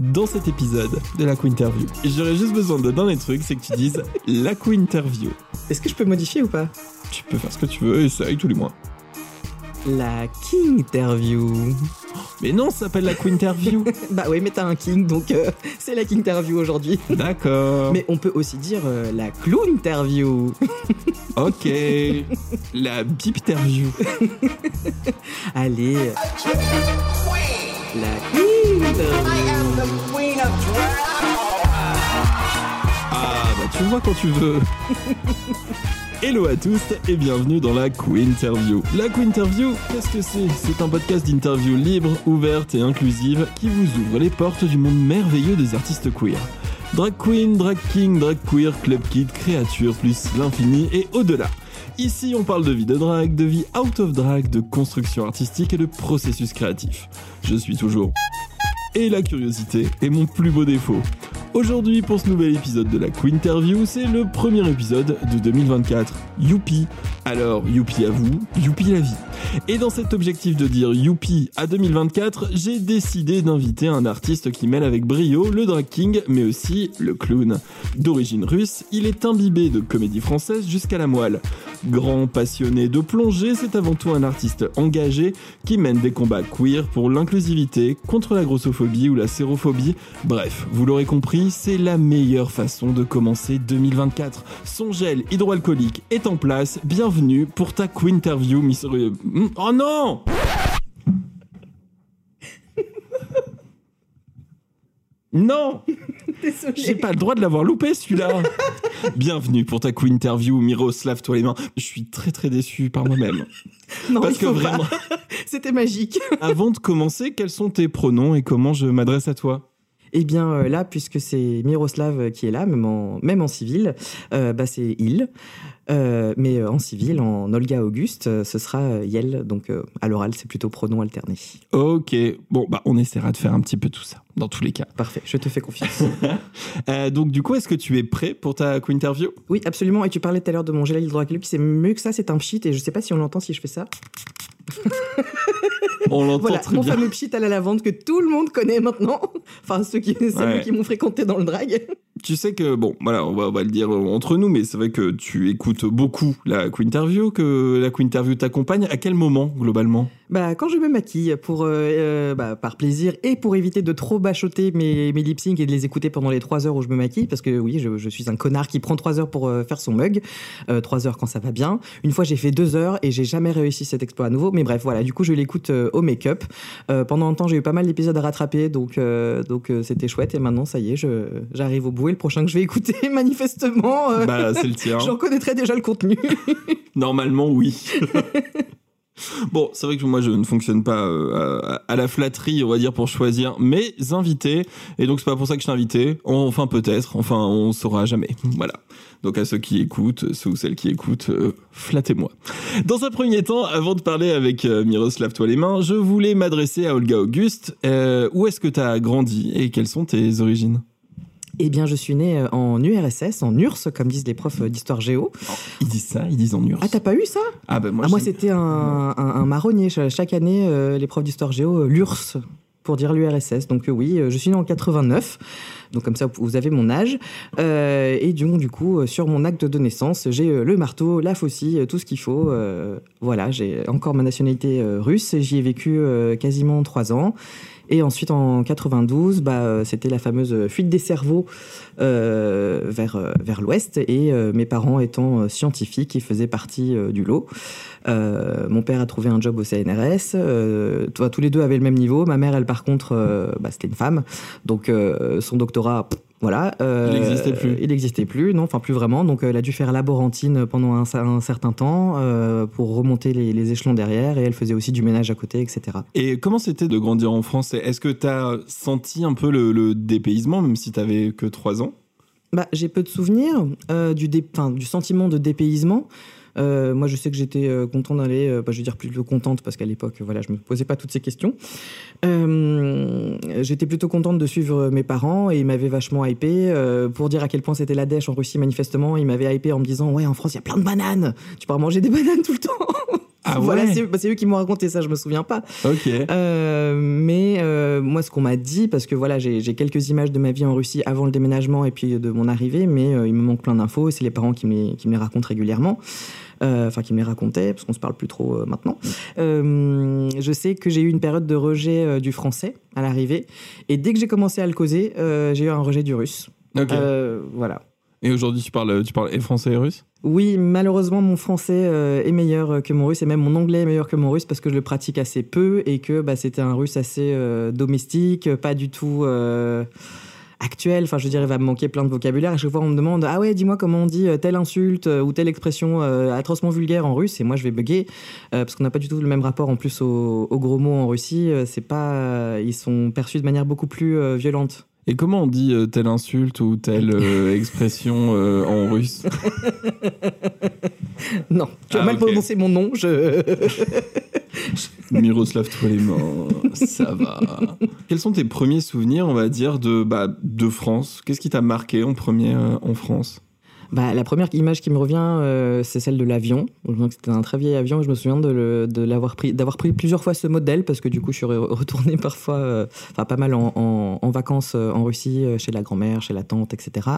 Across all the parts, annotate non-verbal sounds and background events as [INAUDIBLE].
Dans cet épisode de la Interview, j'aurais juste besoin de d'un des trucs, c'est que tu dises [LAUGHS] la Interview. Est-ce que je peux modifier ou pas? Tu peux faire ce que tu veux, essaye tous les mois. La King Interview. Mais non, ça s'appelle la Interview. [LAUGHS] bah oui, mais t'as un King, donc euh, c'est la King Interview aujourd'hui. D'accord. Mais on peut aussi dire euh, la Clown Interview. [LAUGHS] ok. La Bip Interview. Allez. La Queen Ah, bah tu vois quand tu veux. [LAUGHS] Hello à tous et bienvenue dans la Interview. La Interview, qu'est-ce que c'est? C'est un podcast d'interview libre, ouverte et inclusive qui vous ouvre les portes du monde merveilleux des artistes queer. Drag queen, drag king, drag queer, club kid, créature, plus l'infini et au-delà. Ici, on parle de vie de drag, de vie out of drag, de construction artistique et de processus créatif. Je suis toujours. Et la curiosité est mon plus beau défaut. Aujourd'hui, pour ce nouvel épisode de la Interview, c'est le premier épisode de 2024. Youpi Alors, youpi à vous, youpi la vie. Et dans cet objectif de dire youpi à 2024, j'ai décidé d'inviter un artiste qui mêle avec brio le drag king, mais aussi le clown. D'origine russe, il est imbibé de comédie française jusqu'à la moelle. Grand passionné de plongée, c'est avant tout un artiste engagé qui mène des combats queer pour l'inclusivité, contre la grossophobie ou la sérophobie. Bref, vous l'aurez compris, c'est la meilleure façon de commencer 2024. Son gel hydroalcoolique est en place. Bienvenue pour ta Interview, Miss... Hmm, oh non [LAUGHS] Non J'ai pas le droit de l'avoir loupé celui-là [LAUGHS] Bienvenue pour ta Interview, Miroslav, toi les mains. Je suis très très déçu par moi-même. Non, Parce que vraiment. [LAUGHS] C'était magique. Avant de commencer, quels sont tes pronoms et comment je m'adresse à toi? Eh bien euh, là, puisque c'est Miroslav qui est là, même en, même en civil, euh, bah, c'est il. Euh, mais en civil, en Olga Auguste, ce sera Yel. Donc à l'oral, c'est plutôt pronom alterné. Ok, bon, bah on essaiera de faire un petit peu tout ça, dans tous les cas. Parfait, je te fais confiance. [LAUGHS] donc du coup, est-ce que tu es prêt pour ta interview Oui, absolument. Et tu parlais tout à l'heure de mon gel hydroalcoolique, c'est mieux que ça, c'est un pchit. Et je sais pas si on l'entend si je fais ça. [LAUGHS] On l'entend voilà, très mon bien. fameux pchit à la lavande que tout le monde connaît maintenant. enfin, ceux qui, qui m'ont fréquenté dans le drag. Tu sais que, bon, voilà, on va, on va le dire entre nous, mais c'est vrai que tu écoutes beaucoup la Interview, que la Interview t'accompagne. À quel moment, globalement? Bah, quand je me maquille, pour, euh, euh, bah, par plaisir et pour éviter de trop bachoter mes, mes lip syncs et de les écouter pendant les trois heures où je me maquille, parce que oui, je, je suis un connard qui prend trois heures pour euh, faire son mug, trois heures quand ça va bien. Une fois, j'ai fait deux heures et j'ai jamais réussi cet exploit à nouveau. Mais bref, voilà, du coup, je l'écoute au make-up. pendant un temps, j'ai eu pas mal d'épisodes à rattraper, donc donc c'était chouette. Et maintenant, ça y est, j'arrive au bout. Et le prochain que je vais écouter, [LAUGHS] manifestement, bah, c'est le tien. [LAUGHS] J'en connaîtrai déjà le contenu. [LAUGHS] Normalement, oui. Bon, c'est vrai que moi je ne fonctionne pas euh, à, la flatterie, on va dire, pour choisir mes invités. Et donc c'est pas pour ça que je t'ai invité. Enfin peut-être, enfin on saura jamais. Voilà. Donc à ceux qui écoutent, ceux ou celles qui écoutent, euh, flattez-moi. Dans un premier temps, avant de parler avec euh, Miroslav Toi les mains, je voulais m'adresser à Olga Auguste. où est-ce que tu as grandi et quelles sont tes origines? Eh bien, je suis née en URSS, en URSS, comme disent les profs d'histoire géo. Ils disent ça, ils disent en URSS. Ah, t'as pas eu ça? Ah, ben moi, ah, moi c'était un, un, marronnier. Chaque année, euh, les profs d'histoire géo, euh, l'URSS, pour dire l'URSS. Donc euh, oui, je suis née en 89. Donc comme ça, vous avez mon âge. et du, du coup, sur mon acte de naissance, j'ai le marteau, la faucille, tout ce qu'il faut. voilà, j'ai encore ma nationalité russe. J'y ai vécu quasiment trois ans. Et ensuite, en 92, bah, euh, c'était la fameuse fuite des cerveaux euh, vers, euh, vers l'ouest. Et mes parents étant scientifiques, ils faisaient partie du lot. mon père a trouvé un job au CNRS. tous les deux avaient le même niveau. Ma mère, elle, par contre, bah, c'était une femme. Donc, son doctorat, voilà. Euh, il n'existait plus. Il n'existait plus, non, enfin plus vraiment. Donc elle a dû faire laborantine pendant un, un certain temps euh, pour remonter les, les, échelons derrière et elle faisait aussi du ménage à côté, etc. Et comment c'était de grandir en France? Est-ce que tu as senti un peu le, dépaysement, même si tu n'avais que 3 ans? Bah, J'ai peu de souvenirs euh, du, dé, du sentiment de dépaysement. Euh, moi, je sais que j'étais euh, content d'aller, euh, bah, je veux dire plutôt contente parce qu'à l'époque, voilà, je me posais pas toutes ces questions. j'étais plutôt contente de suivre mes parents et ils m'avaient vachement hypé pour dire à quel point c'était la dèche en Russie. Manifestement, ils m'avaient hypé en me disant ouais, en France, il y a plein de bananes. Tu pourras manger des bananes tout le temps. [LAUGHS] Ah [LAUGHS] Voilà, bah, c'est eux qui m'ont raconté ça, je me souviens pas. Ok. Euh, mais euh, moi, ce qu'on m'a dit, parce que voilà, j'ai quelques images de ma vie en Russie avant le déménagement et puis de mon arrivée, mais euh, il me manque plein d'infos et c'est les parents qui me les, qui me les racontent régulièrement. Euh, Enfin, qui me les racontaient, parce qu'on se parle plus trop euh, maintenant. Euh, je sais que j'ai eu une période de rejet du français à l'arrivée. Et dès que j'ai commencé à le causer, j'ai eu un rejet du russe. Voilà. Et aujourd'hui, tu parles, tu parles français et russe? Oui, malheureusement, mon français euh, est meilleur que mon russe et même mon anglais est meilleur que mon russe parce que je le pratique assez peu et que bah, c'était un russe assez euh, domestique, pas du tout euh, actuel. Enfin, je dire, il va me manquer plein de vocabulaire. À chaque fois, on me demande Ah ouais, dis-moi comment on dit euh, telle insulte euh, ou telle expression euh, atrocement vulgaire en russe. Et moi, je vais bugger euh, parce qu'on n'a pas du tout le même rapport en plus aux, aux gros mots en Russie. Euh, C'est pas, ils sont perçus de manière beaucoup plus euh, violente. Et comment on dit euh, telle insulte ou telle euh, [LAUGHS] expression euh, en russe? [LAUGHS] Non, tu as Ah, mal ok. prononcé mon nom. Je... [LAUGHS] Miroslav Toileman, ça va. Quels sont tes premiers souvenirs, on va dire, de, bah, de France? Qu'est-ce qui t'a marqué en premier euh, en France? Bah, la première image qui me revient, euh, c'est celle de l'avion. C'était un très vieil avion je me souviens de, pris, d'avoir pris plusieurs fois ce modèle parce que du coup, je suis re- retournée [LAUGHS] parfois, euh, pas mal en, vacances euh, en Russie, chez la grand-mère, chez la tante, etc.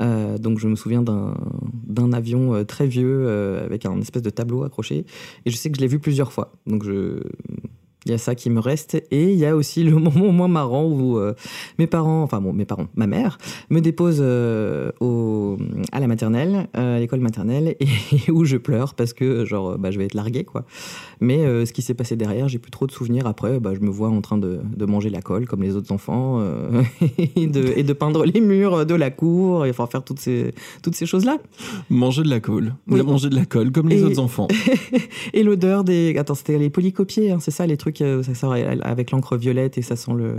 Donc je me souviens d'un, avion très vieux avec un espèce de tableau accroché et je sais que je l'ai vu plusieurs fois. Donc je... Il y a ça qui me reste. Et il y a aussi le [LAUGHS] moment moins marrant où euh, mes parents, enfin bon, mes parents, ma mère, me dépose euh, au, à la maternelle, euh, à l'école maternelle, [LAUGHS] et, où je pleure parce que, genre, bah, je vais être larguée, quoi. Mais ce qui s'est passé derrière, j'ai plus trop de souvenirs. Après, bah, je me vois en train de, de manger la colle, comme les autres enfants, [LAUGHS] et, de, et de peindre les murs de la cour, et enfin faire toutes ces, toutes ces choses-là. Manger de la colle. Oui. Manger de la colle, comme les Et- autres enfants. Et l'odeur des. Attends, c'était les polycopiers, hein, c'est ça, les trucs, euh, ça sort avec l'encre violette et ça sent le.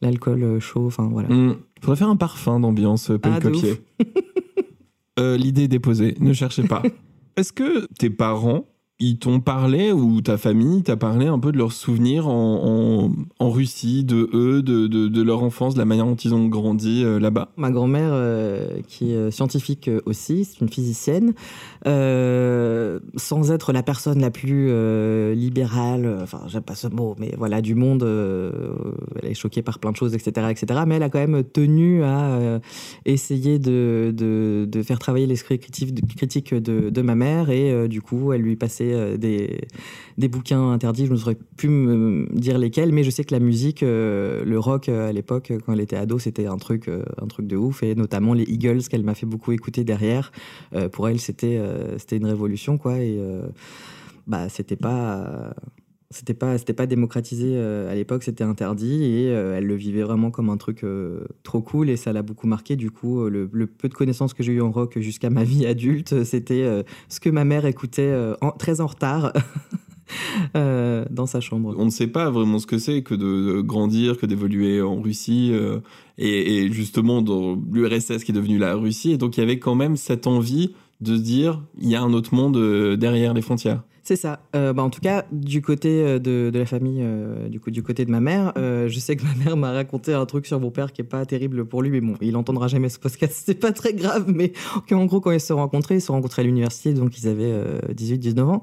L'alcool euh, chaud, enfin voilà. Hmm. Faudrait faire un parfum d'ambiance, euh, Paul Ah, Copier. [LAUGHS] Euh, L'idée est déposée, ne cherchez pas. [LAUGHS] Est-ce que tes parents, ils t'ont parlé, ou ta famille t'a parlé un peu de leurs souvenirs en, en, Russie, de eux, de, de, leur enfance, de la manière dont ils ont grandi euh, là-bas? Ma grand-mère, euh, qui est scientifique euh, aussi, c'est une physicienne, sans être la personne la plus libérale, enfin j'aime pas ce mot, mais voilà, du monde, elle est choquée par plein de choses, etc., etc. Mais elle a quand même tenu à essayer de, de, faire travailler l'esprit critique, critique de, ma mère, et du coup, elle lui passait euh, des, bouquins interdits, je ne saurais plus me dire lesquels, mais je sais que la musique, euh, le rock euh, à l'époque, quand elle était ado, c'était un truc, un truc de ouf, et notamment les Eagles qu'elle m'a fait beaucoup écouter derrière. Pour elle, c'était, une révolution, quoi, et bah, c'était pas. C'était pas, c'était pas démocratisé euh, à l'époque, c'était interdit et euh, elle le vivait vraiment comme un truc euh, trop cool et ça l'a beaucoup marqué. Du coup, le, peu de connaissances que j'ai eu en rock jusqu'à ma vie adulte, c'était ce que ma mère écoutait très en retard [LAUGHS] dans sa chambre. On ne sait pas vraiment ce que c'est que de grandir, que d'évoluer en Russie, et, et justement dans l'URSS qui est devenue la Russie. Et donc il y avait quand même cette envie de se dire, il y a un autre monde derrière les frontières. C'est ça. Euh, bah, en tout cas, du côté euh, de, la famille, euh, du, coup, du côté de ma mère, je sais que ma mère m'a raconté un truc sur mon père qui est pas terrible pour lui, mais bon, il entendra jamais ce podcast, [LAUGHS] c'est pas très grave, mais en gros, quand ils se sont rencontrés, ils se sont rencontrés à l'université, donc ils avaient 18-19 ans.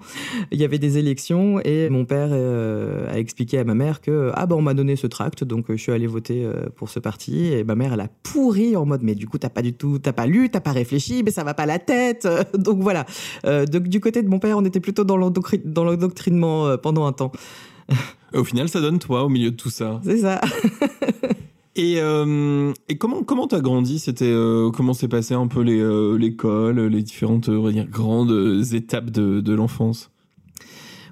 Il y avait des élections et mon père a expliqué à ma mère que ah bah on m'a donné ce tract, donc je suis allé voter pour ce parti et ma mère elle a pourri en mode mais du coup t'as pas du tout, t'as pas lu, t'as pas réfléchi, mais ça va pas la tête, [LAUGHS] donc voilà. Donc, du côté de mon père, on était plutôt dans l'endocri- dans l'endoctrinement euh, pendant un temps. Et au final, ça donne toi au milieu de tout ça. C'est ça. [LAUGHS] Et, euh, et comment comment t'as grandi? C'était euh, comment s'est passé un peu les, euh, l'école, les différentes euh, va dire, grandes euh, étapes de, de l'enfance?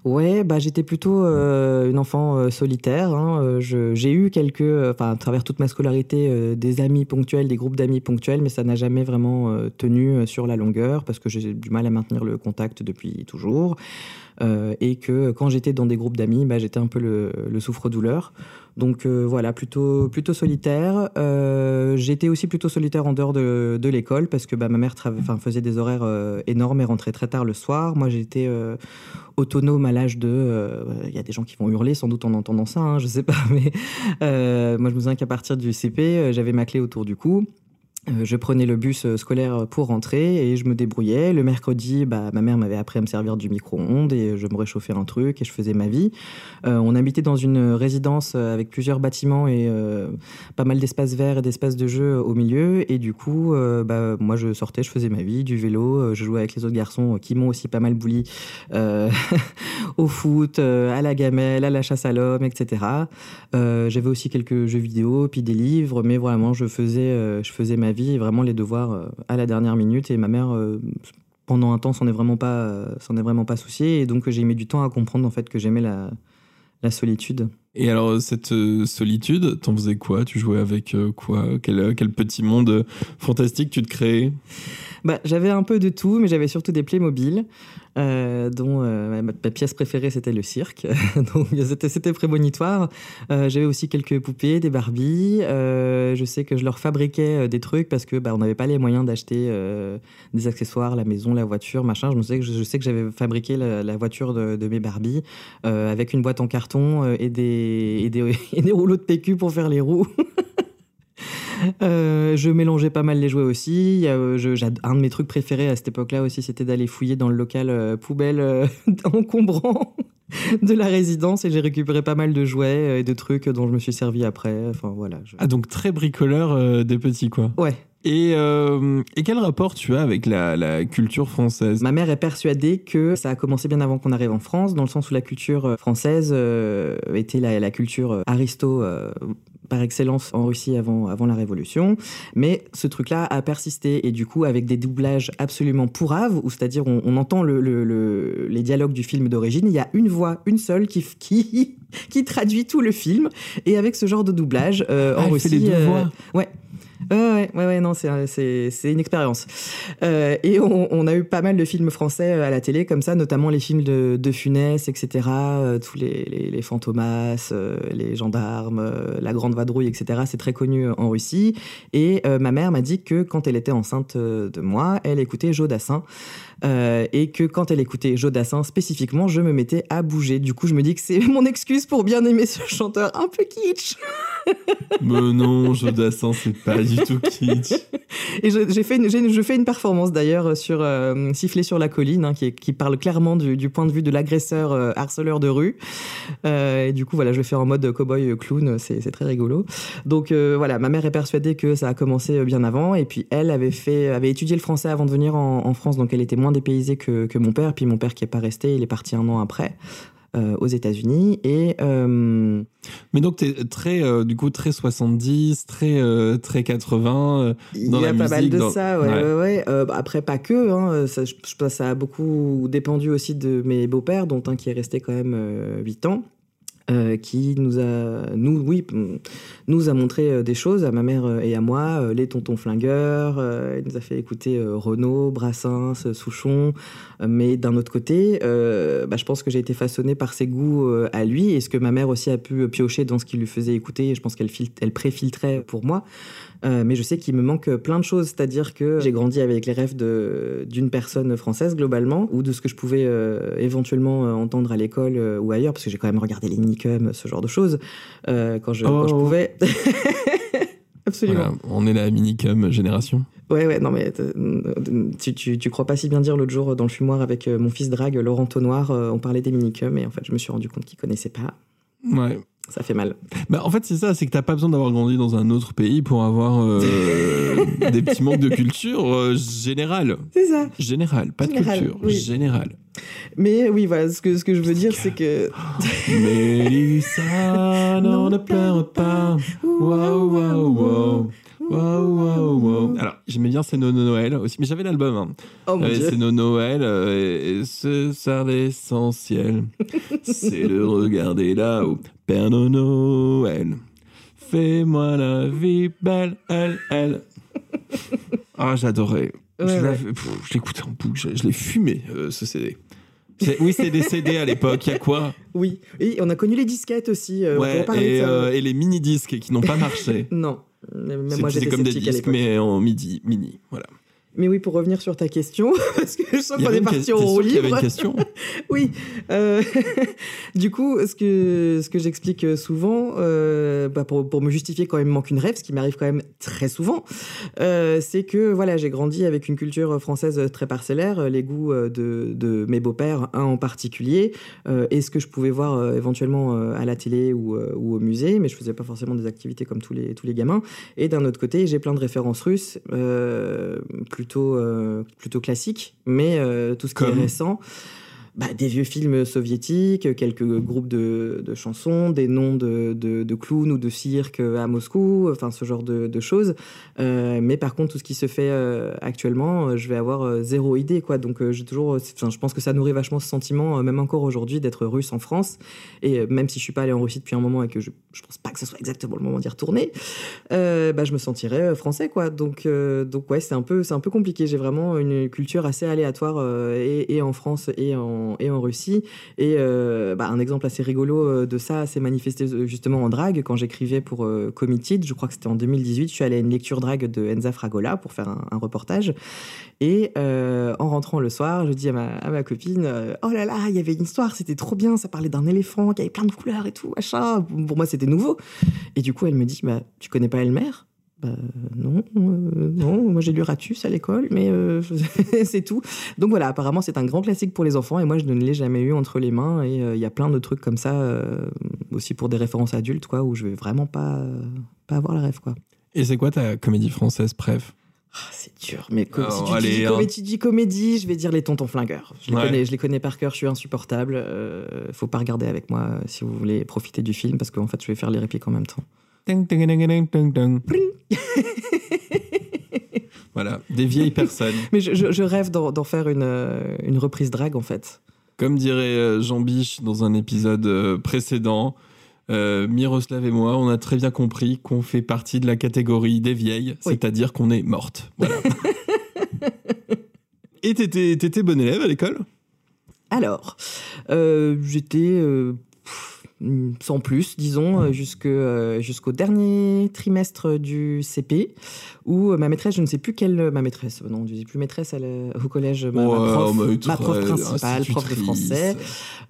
Ouais, bah j'étais plutôt euh, une enfant euh, solitaire. hein. Euh, J'ai eu quelques, enfin à travers toute ma scolarité, des amis ponctuels, des groupes d'amis ponctuels, mais ça n'a jamais vraiment tenu sur la longueur parce que j'ai du mal à maintenir le contact depuis toujours. Euh, et que quand j'étais dans des groupes d'amis, bah, j'étais un peu le, le souffre-douleur. Donc euh, voilà, plutôt, plutôt solitaire. Euh, j'étais aussi plutôt solitaire en dehors de, l'école parce que bah, ma mère faisait des horaires énormes et rentrait très tard le soir. Moi, j'étais autonome à l'âge de. Il y a des gens qui vont hurler sans doute en entendant ça, hein, je sais pas, [LAUGHS] mais moi je me souviens qu'à partir du CP, j'avais ma clé autour du cou. Euh, je prenais le bus euh, scolaire pour rentrer et je me débrouillais. Le mercredi, bah, ma mère m'avait appris à me servir du micro-ondes et je me réchauffais un truc et je faisais ma vie. Euh, on habitait dans une résidence avec plusieurs bâtiments et euh, pas mal d'espaces verts et d'espaces de jeu au milieu. Et du coup, euh, bah, moi, je sortais, je faisais ma vie, du vélo, euh, je jouais avec les autres garçons qui m'ont aussi pas mal bouli euh, [LAUGHS] au foot, euh, à la gamelle, à la chasse à l'homme, etc. Euh, J'avais aussi quelques jeux vidéo, puis des livres, mais vraiment, je faisais, euh, je faisais ma vie et vraiment les devoirs euh, à la dernière minute. Et ma mère, euh, pendant un temps, s'en est vraiment pas, euh, s'en est vraiment pas souciée. Et donc, j'ai mis du temps à comprendre en fait que j'aimais la, la solitude. Et alors, cette euh, solitude, t'en faisais quoi? Tu jouais avec euh, quoi? Quel, quel petit monde euh, fantastique tu te créais? Bah, j'avais un peu de tout, mais j'avais surtout des Playmobil, euh, dont euh, ma, pièce préférée c'était le cirque. [LAUGHS] Donc c'était, prémonitoire. Euh, j'avais aussi quelques poupées, des Barbie. Euh, je sais que je leur fabriquais des trucs parce que bah, on n'avait pas les moyens d'acheter des accessoires, la maison, la voiture, machin. Je, sais que je, sais que j'avais fabriqué la, voiture de, mes Barbie euh, avec une boîte en carton et, des, et, des, [LAUGHS] et des rouleaux de PQ pour faire les roues. [LAUGHS] Euh, je mélangeais pas mal les jouets aussi. Euh, je- un de mes trucs préférés à cette époque-là aussi, c'était d'aller fouiller dans le local euh, poubelle [LAUGHS] encombrant de la résidence et j'ai récupéré pas mal de jouets et de trucs dont je me suis servi après. Enfin voilà. je- Ah, donc très bricoleur des petits, quoi. Ouais. Et, euh, et quel rapport tu as avec la, la culture française? Ma mère est persuadée que ça a commencé bien avant qu'on arrive en France, dans le sens où la culture française euh, était la, la culture aristo euh, par excellence en Russie avant, avant la Révolution. Mais ce truc-là a persisté et du coup avec des doublages absolument pourraves, où c'est-à-dire on, on entend le, le- le- les dialogues du film d'origine, il y a une voix, une seule qui, qui, [LAUGHS] qui traduit tout le film. Et avec ce genre de doublage euh, Ah, en Russie... fait les deux euh, voix Ouais. Ouais, ouais, ouais, non, c'est, c'est, une expérience. Euh, et on, on a eu pas mal de films français euh, à la télé comme ça, notamment les films de, de Funès, etc. euh, tous les, les, les Fantomas, euh, les gendarmes, euh, la Grande Vadrouille, etc. C'est très connu euh, en Russie. Et euh, ma mère m'a dit que quand elle était enceinte euh, de moi, elle écoutait Jodassin. Euh, et que quand elle écoutait Jodassin spécifiquement, je me mettais à bouger. Du coup, je me dis que c'est [LAUGHS] mon excuse pour bien aimer ce chanteur un peu kitsch. [LAUGHS] Mais non, Jodassin, c'est pas du tout kitsch. [LAUGHS] Et je, j'ai fait une, je fais une performance d'ailleurs sur euh, Siffler sur la colline, hein, qui, parle clairement du, du point de vue de l'agresseur euh, harceleur de rue. Et du coup, voilà, je le fais en mode cowboy clown, c'est, très rigolo. Donc voilà, ma mère est persuadée que ça a commencé bien avant. Et puis elle avait, fait, avait étudié le français avant de venir en, en France, donc elle était moins dépaysée que, que mon père. Puis mon père qui est pas resté, il est parti un an après. euh, aux États-Unis et euh, Mais donc, t'es très, euh, du coup, très 70, très, très 80. euh, Il dans y la a pas mal de dans- ça, ouais, Ouais. ouais, ouais. Bah, après, pas que. Hein. Ça, je, ça a beaucoup dépendu aussi de mes beaux-pères, dont un qui est resté quand même euh, 8 ans. Euh, qui nous a, nous, oui, nous a montré euh, des choses à ma mère euh, et à moi, les tontons flingueurs. il nous a fait écouter Renaud, Brassens, Souchon. Mais d'un autre côté, bah, je pense que j'ai été façonnée par ses goûts à lui et ce que ma mère aussi a pu piocher dans ce qu'il lui faisait écouter. Je pense qu'elle fil- elle préfiltrait pour moi. Euh, mais je sais qu'il me manque plein de choses, c'est-à-dire que j'ai grandi avec les rêves d'une personne française globalement, ou de ce que je pouvais euh, éventuellement euh, entendre à l'école euh, ou ailleurs, parce que j'ai quand même regardé les minicums, ce genre de choses, euh, quand, je, quand je Oh. pouvais. [LAUGHS] Absolument. Voilà, on est la minicum génération. Ouais, ouais, non, mais euh, tu, tu, tu crois pas si bien dire l'autre jour dans le fumoir avec euh, mon fils drague, Laurent Tonnoir, euh, on parlait des minicums, et en fait, je me suis rendu compte qu'il connaissait pas. Ouais. Ça fait mal. Bah, en fait, c'est ça, c'est que t'as pas besoin d'avoir grandi dans un autre pays pour avoir euh, [LAUGHS] des petits manques de culture euh, générale. C'est ça. Générale, pas de culture, oui. générale. Mais oui, voilà, ce que, ce que je veux dire, c'est que. Mélissa, [LAUGHS] non, ne pleure pas. Waouh, waouh, waouh. Waouh, waouh, waouh. Alors, j'aimais bien C'est No No Noël aussi, mais j'avais l'album. Hein. Oh mon Euh, dieu. c'est No Noël, euh, et c'est ça l'essentiel. [LAUGHS] c'est de regarder là-haut. Père No Noël, fais-moi la vie belle, elle, elle. Ah, j'adorais. Ouais, je ouais. l'écoutais en boucle, je, je l'ai fumé, euh, ce CD. Oui, c'est des CD à l'époque, il y a quoi? Oui, et on a connu les disquettes aussi. euh, Ouais, et, euh, et les mini-disques qui n'ont pas marché. [LAUGHS] Non, C'est moi j'étais comme des disques, mais en midi, mini, voilà. Mais oui, pour revenir sur ta question, [LAUGHS] parce que je sens Il qu'on est parti roue sûr qu'il y avait libre. une question [LAUGHS] Oui. euh, [LAUGHS] du coup, ce que, ce que j'explique souvent, euh, bah, pour, pour me justifier quand il me manque une rêve, ce qui m'arrive quand même très souvent, euh, c'est que voilà, j'ai grandi avec une culture française très parcellaire, les goûts de, de mes beaux-pères, un en particulier, et ce que je pouvais voir éventuellement à la télé ou, ou au musée, mais je faisais pas forcément des activités comme tous les, tous les gamins. Et d'un autre côté, j'ai plein de références russes, plutôt, euh, plutôt classiques, mais euh, tout ce qui Comme est récent. Bah, des vieux films soviétiques, quelques groupes de, chansons, des noms de, clowns ou de cirque à Moscou, enfin ce genre de, choses. Euh, mais par contre, tout ce qui se fait euh, actuellement, euh, je vais avoir zéro idée. Quoi. Donc j'ai toujours, enfin, je pense que ça nourrit vachement ce sentiment, même encore aujourd'hui, d'être russe en France. Et même si je suis pas allé en Russie depuis un moment et que je, je pense pas que ce soit exactement le moment d'y retourner, bah, je me sentirais français. Quoi. Donc, donc ouais, c'est un, peu, un peu compliqué. J'ai vraiment une culture assez aléatoire et en France et en, et en Russie. Et euh, bah, un exemple assez rigolo euh, de ça s'est manifesté euh, justement en drague quand j'écrivais pour Committed. Je crois que c'était en 2018. Je suis allée à une lecture drague de Enza Fragola pour faire un, reportage. Et en rentrant le soir, je dis à ma, copine Oh là là, il y avait une histoire, c'était trop bien. Ça parlait d'un éléphant qui avait plein de couleurs et tout, machin. Pour moi, c'était nouveau. Et du coup, elle me dit bah, Tu connais pas Elmer? Bah, non, euh, non, moi j'ai lu Ratus à l'école, mais euh, [LAUGHS] c'est tout. Donc voilà, apparemment c'est un grand classique pour les enfants et moi je ne l'ai jamais eu entre les mains et euh, il y a plein de trucs comme ça euh, aussi pour des références adultes quoi où je vais vraiment pas euh, pas avoir la rêve quoi. Et c'est quoi ta comédie française, bref Ah, c'est dur, mais comme, Alors, si tu allez, dis, hein. comédie, tu dis comédie, je vais dire les tontons flingueurs. Je les, Ouais. connais, je les connais par cœur, je suis insupportable. euh, faut pas regarder avec moi si vous voulez profiter du film parce qu'en fait je vais faire les répliques en même temps. [LAUGHS] Voilà, des vieilles personnes. Mais je, je- je rêve d'en faire une, euh, une reprise drague en fait. Comme dirait euh, Jean Biche dans un épisode euh, précédent, euh, Miroslav et moi, on a très bien compris qu'on fait partie de la catégorie des vieilles, Oui. c'est-à-dire qu'on est morte. Voilà. [LAUGHS] et t'étais, t'étais bon élève à l'école? Alors, euh, j'étais euh, sans plus, disons, euh, euh, jusqu'au dernier trimestre du CP, où euh, ma maîtresse, je ne sais plus quelle... Ma maîtresse, non, je ne sais plus maîtresse au collège, ma, ma Ouais, prof, ma prof principale, prof de français,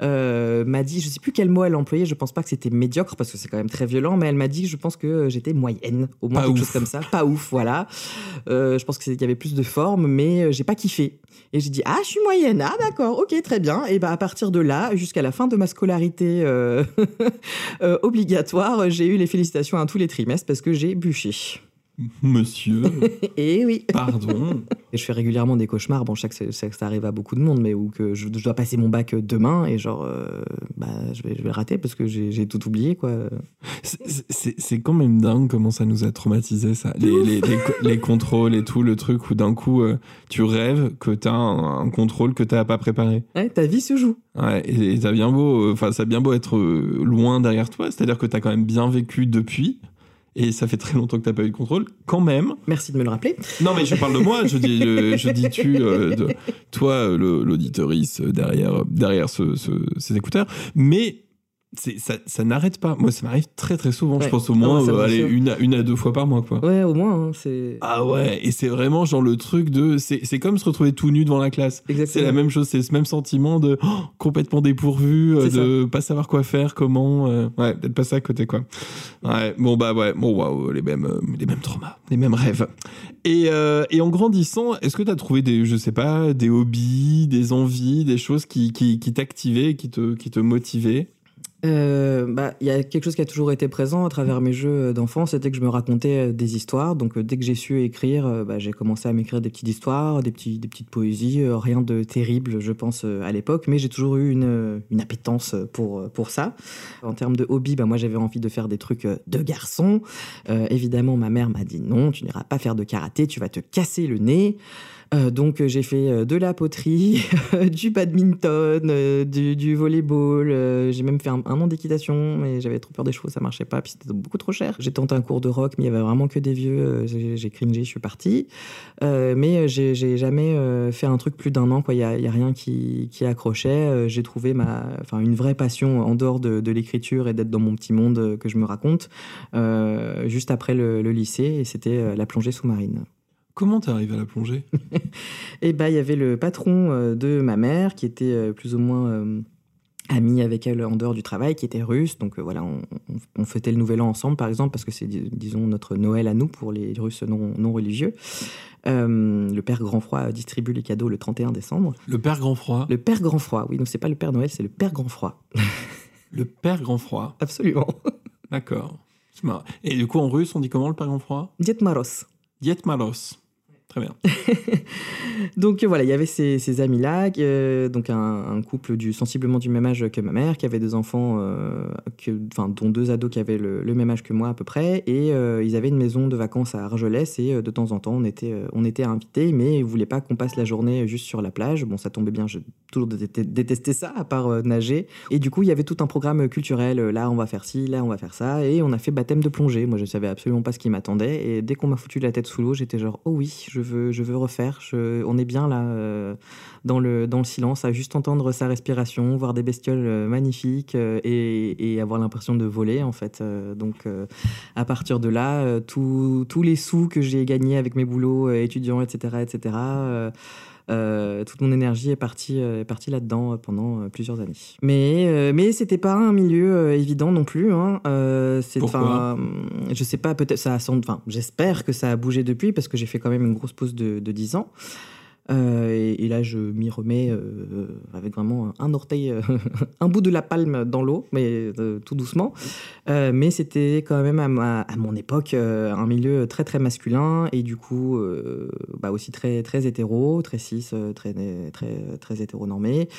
euh, m'a dit, je ne sais plus quel mot elle employait, je pense pas que c'était médiocre, parce que c'est quand même très violent, mais elle m'a dit, je pense que j'étais moyenne, au moins Pas quelque ouf. chose comme ça, pas ouf, voilà. Euh, je pense qu'il y avait plus de forme, mais j'ai pas kiffé. Et j'ai dit ah je suis moyenne ah d'accord ok très bien et bah à partir de là jusqu'à la fin de ma scolarité euh, [LAUGHS] euh, obligatoire j'ai eu les félicitations à tous les trimestres parce que j'ai bûché Monsieur, [LAUGHS] et oui pardon. et je fais régulièrement des cauchemars bon je sais que, sais que ça arrive à beaucoup de monde mais où que je, je dois passer mon bac demain et genre euh, bah je vais je vais le rater parce que j'ai tout oublié quoi C'est- quand même dingue comment ça nous a traumatisé ça. Les, les, les, co- les contrôles et tout, le truc où d'un coup euh, tu rêves que t'as un, un contrôle que t'as pas préparé. Ouais, ta vie se joue Ouais, et, et t'as bien beau, euh, enfin ça a bien beau être euh, loin derrière toi, c'est-à-dire que t'as quand même bien vécu depuis. Et ça fait très longtemps que t'as pas eu de contrôle, quand même. merci de me le rappeler Non, mais je parle de moi, je dis, euh, je dis tu, euh, de, toi, euh, l'auditorice euh, derrière, derrière ce, ce- ces écouteurs. Mais ça, ça n'arrête pas. Moi, ça m'arrive très très souvent. Je Ouais. pense au Ah moins ouais, ça, euh, allez, une, à, une à deux fois par mois, quoi. ouais au moins hein, c'est Ah ouais, et c'est vraiment genre le truc de. C'est, c'est comme se retrouver tout nu devant la classe. C'est la même chose, c'est ce même sentiment de oh, complètement dépourvu, euh, de pas savoir quoi faire, comment. euh, ouais, d'être passé à côté, quoi. Ouais, bon, bah ouais, bon, waouh, les mêmes, euh, les mêmes traumas, les mêmes rêves. Et, euh, et en grandissant, est-ce que tu as trouvé des, je sais pas, des hobbies, des envies, des choses qui, qui, qui t'activaient, qui te, qui te motivaient? Euh, bah, il y a quelque chose qui a toujours été présent à travers mes jeux d'enfant, c'était que je me racontais euh, des histoires. Donc, euh, dès que j'ai su écrire, euh, bah, j'ai commencé à m'écrire des petites histoires, des, des petites poésies. euh, rien de terrible, je pense, euh, à l'époque, mais j'ai toujours eu une, euh, une appétence pour, euh, pour ça. En termes de hobby, bah, moi, j'avais envie de faire des trucs euh, de garçon. Euh, évidemment, ma mère m'a dit non, tu n'iras pas faire de karaté, tu vas te casser le nez. Euh, donc euh, j'ai fait euh, de la poterie, [LAUGHS] du badminton, du, du volleyball. j'ai même fait un, an d'équitation, mais j'avais trop peur des chevaux, ça marchait pas, puis c'était beaucoup trop cher. J'ai tenté un cours de rock, mais il y avait vraiment que des vieux. j'ai cringé, je suis partie. Mais j'ai jamais fait un truc plus d'un an. Il y y a rien qui, accrochait. J'ai trouvé ma, une vraie passion en dehors de, l'écriture et d'être dans mon petit monde que je me raconte juste après le, le lycée, et c'était la plongée sous-marine. Comment t'es arrivé à la plongée [LAUGHS] Et bah, il y avait le patron euh, de ma mère qui était euh, plus ou moins euh, ami avec elle en dehors du travail, qui était russe. Donc euh, voilà, on, fêtait le Nouvel An ensemble, par exemple, parce que c'est, dis- disons, notre Noël à nous pour les Russes non, non religieux. Euh, le Père Grand Froid distribue les cadeaux le 31 décembre. Le père grand froid. Le Père Grand Froid, oui, donc c'est pas le Père Noël, c'est le Père Grand Froid. [LAUGHS] Le père grand froid. Absolument. D'accord. Et du coup, en russe, on dit comment le père grand froid Diet Maros. Diet Malos. Très bien. [LAUGHS] Donc voilà, il y avait ces, amis-là, euh, donc un, couple du, sensiblement du même âge que ma mère, qui avait des enfants, euh, dont deux ados qui avaient le, même âge que moi à peu près, et euh, ils avaient une maison de vacances à Argelès, et euh, de temps en temps on était, on était invités, mais ils voulaient pas qu'on passe la journée juste sur la plage. Bon, ça tombait bien, j'ai toujours détesté, ça, à part nager. Et du coup, il y avait tout un programme culturel, là on va faire ci, là on va faire ça, et on a fait baptême de plongée. Moi je savais absolument pas ce qui m'attendait, et dès qu'on m'a foutu la tête sous l'eau, j'étais genre, oh oui, je veux, je veux refaire, je- on est bien là, euh, dans, le, silence, à juste entendre sa respiration, voir des bestioles euh, magnifiques, euh, et, avoir l'impression de voler en fait. Donc à partir de là, tous les sous que j'ai gagnés avec mes boulots étudiants, etc., etc., euh, toute mon énergie est partie, euh, est partie là-dedans euh, pendant plusieurs années. Mais, euh, mais c'était pas un milieu évident non plus. Hein. Euh, Pourquoi euh, Je sais pas, peut-être ça a enfin, j'espère que ça a bougé depuis parce que j'ai fait quand même une grosse pause de, de 10 ans. Euh, et, là, je m'y remets euh, avec vraiment un orteil, euh, [LAUGHS] un bout de la palme dans l'eau, mais euh, tout doucement. Euh, mais c'était quand même à, ma- à mon époque euh, un milieu très très masculin et du coup euh, bah aussi très très hétéro, très cis, euh, très très très hétéronormé.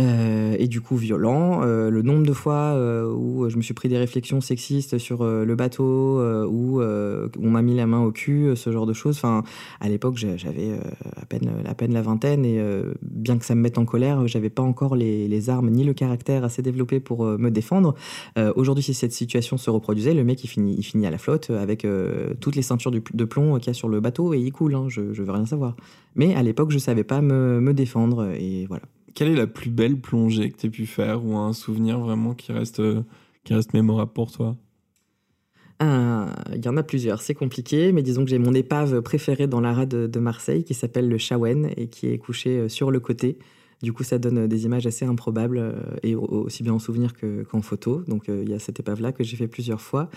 Euh, et du coup violent. Euh, le nombre de fois euh, où je me suis pris des réflexions sexistes sur le bateau, où on m'a mis la main au cul, ce genre de choses. Enfin, à l'époque, j'avais à peine la vingtaine et bien que ça me mette en colère, j'avais pas encore les, armes ni le caractère assez développé pour me défendre. Aujourd'hui, si cette situation se reproduisait, le mec il finit, à la flotte avec toutes les ceintures de plomb qu'il y a sur le bateau et il coule. hein, je, veux rien savoir. Mais à l'époque, je savais pas me défendre et voilà. Quelle est la plus belle plongée que tu pu faire ou un souvenir vraiment qui reste, euh, qui reste mémorable pour toi? Il y en a plusieurs, c'est compliqué, mais disons que j'ai mon épave préférée dans la rade de, de Marseille qui s'appelle le Chawen et qui est couché euh, sur le côté. Du coup, ça donne euh, des images assez improbables euh, et au- aussi bien en souvenir que- qu'en photo. Donc, euh, il y a cette épave-là que j'ai fait plusieurs fois.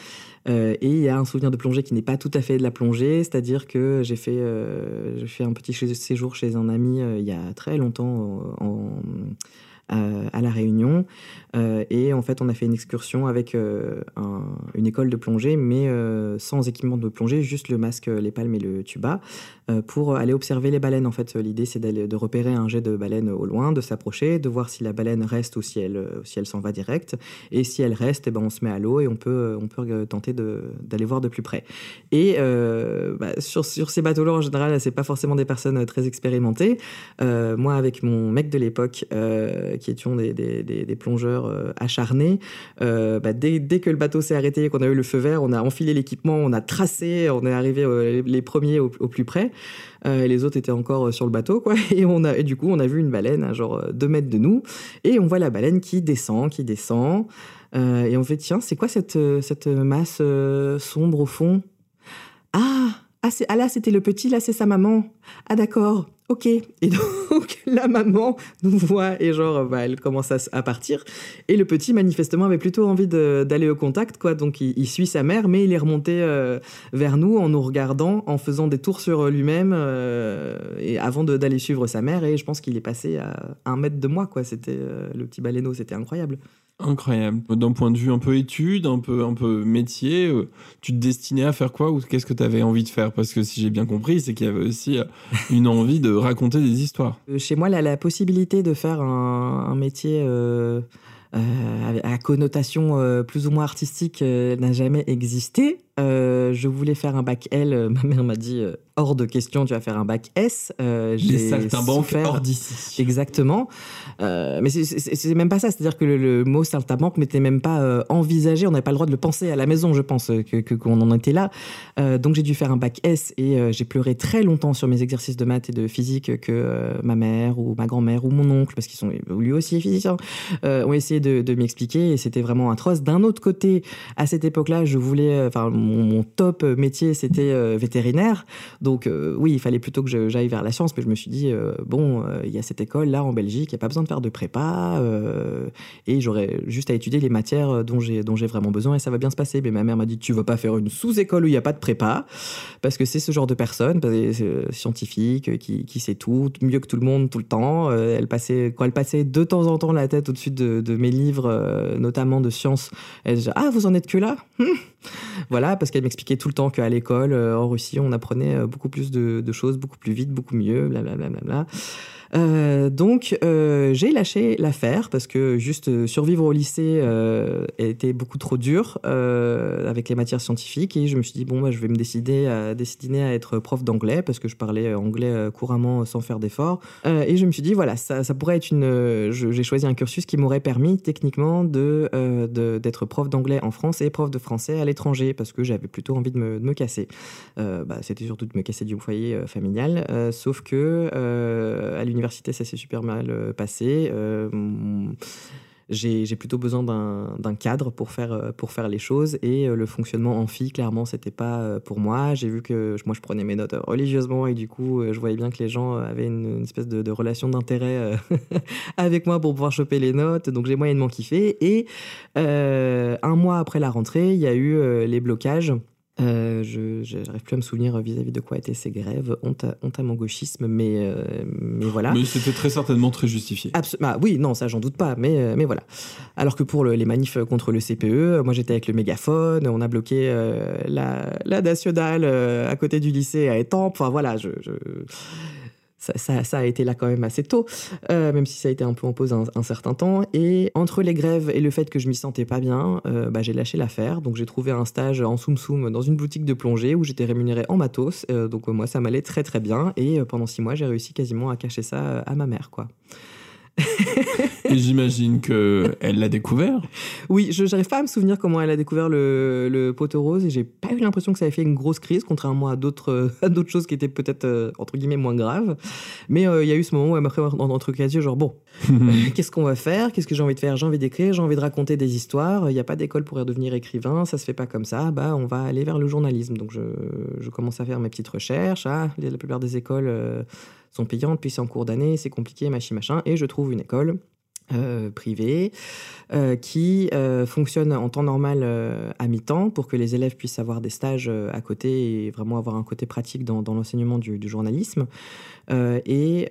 Et il y a un souvenir de plongée qui n'est pas tout à fait de la plongée, c'est-à-dire que j'ai fait, fait un petit séjour chez un ami il y a très longtemps à La Réunion. Et en fait, on a fait une excursion avec un- une école de plongée, mais sans équipement de plongée, juste le masque, les palmes et le tuba, pour aller observer les baleines. En fait, l'idée, c'est de repérer un jet de baleine au loin, de s'approcher, de voir si la baleine reste ou si elle, euh, s'en va direct. Et si elle reste, eh ben, on se met à l'eau et on peut, euh, tenter d'aller voir de plus près. Et euh, bah, sur, ces bateaux-là, en général, c'est pas forcément des personnes très expérimentées. Euh, moi, avec mon mec de l'époque, euh, qui étions des, plongeurs euh, acharnés, euh, bah, dès, que le bateau s'est arrêté et qu'on a eu le feu vert, on a enfilé l'équipement, on a tracé, on est arrivé euh, les, premiers au plus près. Euh, et les autres étaient encore euh, sur le bateau, quoi. [LAUGHS] Et, on a, et du coup, on a vu une baleine à genre euh, deux mètres de nous. Et on voit la baleine qui descend, qui descend. Euh, et on fait, tiens, c'est quoi cette, euh, cette masse euh, sombre au fond? Ah, ah, ah là, c'était le petit, là, c'est sa maman. Ah d'accord, ok. [LAUGHS] Et donc la maman nous voit et genre bah, elle commence à, à partir. Et le petit manifestement avait plutôt envie d'aller au contact quoi. Donc il, suit sa mère, mais il est remonté euh, vers nous en nous regardant, en faisant des tours sur lui-même euh, et avant d'aller suivre sa mère. Et je pense qu'il est passé à un mètre de moi quoi. C'était euh, le petit baleineau, c'était incroyable. Incroyable. D'un point de vue un peu étude, un peu, un peu métier, euh, tu te destinais à faire quoi ou qu'est-ce que tu avais envie de faire? Parce que si j'ai bien compris, c'est qu'il y avait aussi euh, une envie de raconter des histoires. Euh, Chez moi, la, possibilité de faire un, métier à connotation plus ou moins artistique n'a jamais existé. Euh, je voulais faire un bac L. euh, Ma mère m'a dit euh, hors de question, tu vas faire un bac S. Euh, Les saltimbanques hors d'ici. Exactement. Mais c'est- même pas ça. C'est-à-dire que le, le mot saltimbanque n'était même pas envisagé. On n'avait pas le droit de le penser à la maison, je pense, euh, que qu'on en était là. Donc j'ai dû faire un bac S et j'ai pleuré très longtemps sur mes exercices de maths et de physique que ma mère ou ma grand-mère ou mon oncle, parce qu'ils sont lui aussi physiciens, ont essayé de, de m'expliquer et c'était vraiment atroce. D'un autre côté, à cette époque-là, je voulais, enfin mon, top métier, c'était vétérinaire. Donc oui, il fallait plutôt que j'aille vers la science, mais je me suis dit, bon, il y a cette école là en Belgique, il n'y a pas besoin de faire de prépa, et j'aurais juste à étudier les matières dont j'ai vraiment besoin, et ça va bien se passer. Mais ma mère m'a dit, tu vas pas faire une sous-école où il n'y a pas de prépa, parce que c'est ce genre de personne, scientifique, qui, qui sait tout, mieux que tout le monde, tout le temps. elle passait, quand elle passait de temps en temps la tête au-dessus de, de, mes livres, notamment de sciences, elle disait, ah, vous en êtes que là? Hmm. Voilà, parce qu'elle m'expliquait tout le temps qu'à l'école, euh, en Russie, on apprenait euh, beaucoup plus de, choses, beaucoup plus vite, beaucoup mieux, blablabla. Bla, bla, bla. Euh, donc euh, j'ai lâché l'affaire parce que juste euh, survivre au lycée était beaucoup trop dur avec les matières scientifiques. Et je me suis dit bon bah, je vais me décider à être prof d'anglais parce que je parlais anglais couramment sans faire d'efforts. Et je me suis dit voilà ça, ça pourrait être une j'ai choisi un cursus qui m'aurait permis techniquement de d'être prof d'anglais en France et prof de français à l'étranger parce que j'avais plutôt envie de me, de me casser. Bah, c'était surtout de me casser du foyer familial. Sauf que à l'université l'université, ça s'est super mal euh, passé. Euh, j'ai plutôt besoin d'un cadre pour faire, euh, pour faire les choses et le fonctionnement amphi, clairement, c'était pas pour moi. J'ai vu que moi, je prenais mes notes religieusement et du coup, je voyais bien que les gens avaient une, espèce de, relation d'intérêt [LAUGHS] avec moi pour pouvoir choper les notes. Donc, j'ai moyennement kiffé. Et un mois après la rentrée, il y a eu les blocages. Euh, je n'arrive plus à me souvenir vis-à-vis de quoi étaient ces grèves. Honte à, mon gauchisme, mais, euh, mais voilà. Mais c'était très certainement très justifié. bah, oui, non, ça j'en doute pas, mais, euh, mais voilà. Alors que pour les manifs contre le CPE, moi j'étais avec le mégaphone, on a bloqué la, la, nationale à côté du lycée à Étampes. Enfin voilà, je, je ça, a été là quand même assez tôt, euh, même si ça a été un peu en pause un, certain temps. Et entre les grèves et le fait que je m'y sentais pas bien, euh, bah, j'ai lâché l'affaire. Donc j'ai trouvé un stage en soum soum dans une boutique de plongée où j'étais rémunéré en matos. Euh, donc moi ça m'allait très très bien. Et pendant six mois j'ai réussi quasiment à cacher ça à ma mère, quoi. Et j'imagine qu'elle l'a découvert. Oui, je n'arrive pas à me souvenir comment elle a découvert le, le poteau rose et j'ai pas eu l'impression que ça avait fait une grosse crise, contrairement à d'autres d'autres choses qui étaient peut-être euh, entre guillemets moins graves. Mais euh, il y a eu ce moment où elle m'a pris entre les yeux, genre bon, [LAUGHS] qu'est-ce qu'on va faire? Qu'est-ce que j'ai envie de faire? J'ai envie d'écrire, j'ai envie de raconter des histoires. Il n'y a pas d'école pour devenir écrivain, ça se fait pas comme ça. Bah, on va aller vers le journalisme. Donc je, je commence à faire mes petites recherches. Ah, la plupart des écoles. Sont payantes, puis c'est en cours d'année, c'est compliqué, machin, machin. Et je trouve une école euh, privée euh, qui euh, fonctionne en temps normal à mi-temps pour que les élèves puissent avoir des stages à côté et vraiment avoir un côté pratique dans, l'enseignement du, journalisme. Et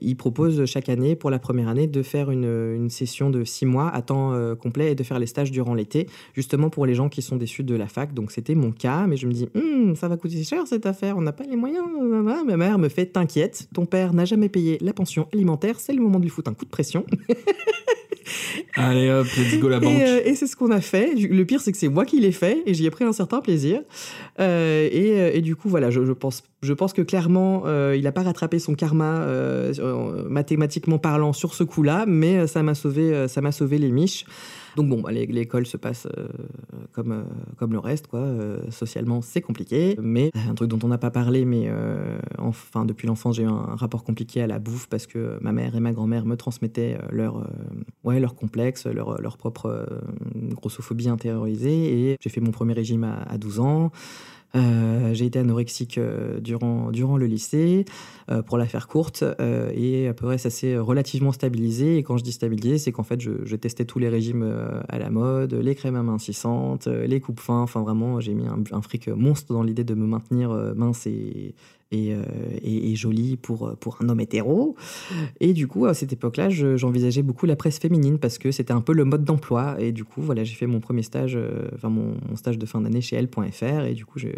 il propose chaque année, pour la première année, de faire une, session de six mois à temps complet et de faire les stages durant l'été, justement pour les gens qui sont déçus de la fac. Donc c'était mon cas, mais je me dis, hum, ça va coûter cher cette affaire, on n'a pas les moyens. Ma mère me fait, t'inquiète, ton père n'a jamais payé la pension alimentaire, c'est le moment de lui foutre un coup de pression [LAUGHS] [LAUGHS] Allez hop, let's go la banque. Euh, et, c'est ce qu'on a fait. Le pire, c'est que c'est moi qui l'ai fait et j'y ai pris un certain plaisir. Euh, euh, et, du coup, voilà, je, pense, je pense que clairement, il n'a pas rattrapé son karma mathématiquement parlant sur ce coup-là, mais ça m'a sauvé, ça m'a sauvé les miches. Donc bon, bah, l'école se passe euh, comme, euh, comme le reste, quoi. Euh, socialement, c'est compliqué. Mais un truc dont on n'a pas parlé, mais enfin, depuis l'enfance, j'ai eu un rapport compliqué à la bouffe parce que ma mère et ma grand-mère me transmettaient leur, ouais, leur complexe, leur, leur propre grossophobie intériorisée. Et j'ai fait mon premier régime à, à 12 ans. J'ai été anorexique durant, durant le lycée, pour la faire courte, et à peu près ça s'est relativement stabilisé. Et quand je dis stabilisé, c'est qu'en fait je, testais tous les régimes à la mode, les crèmes amincissantes, les coupes fins, enfin vraiment j'ai mis un, un fric monstre dans l'idée de me maintenir mince et, euh, et, et, jolie pour, pour un homme hétéro. Et du coup, à cette époque-là, j'envisageais beaucoup la presse féminine parce que c'était un peu le mode d'emploi. Et du coup, voilà, j'ai fait mon premier stage, euh, enfin mon, stage de fin d'année chez Elle.fr. Et du coup, je,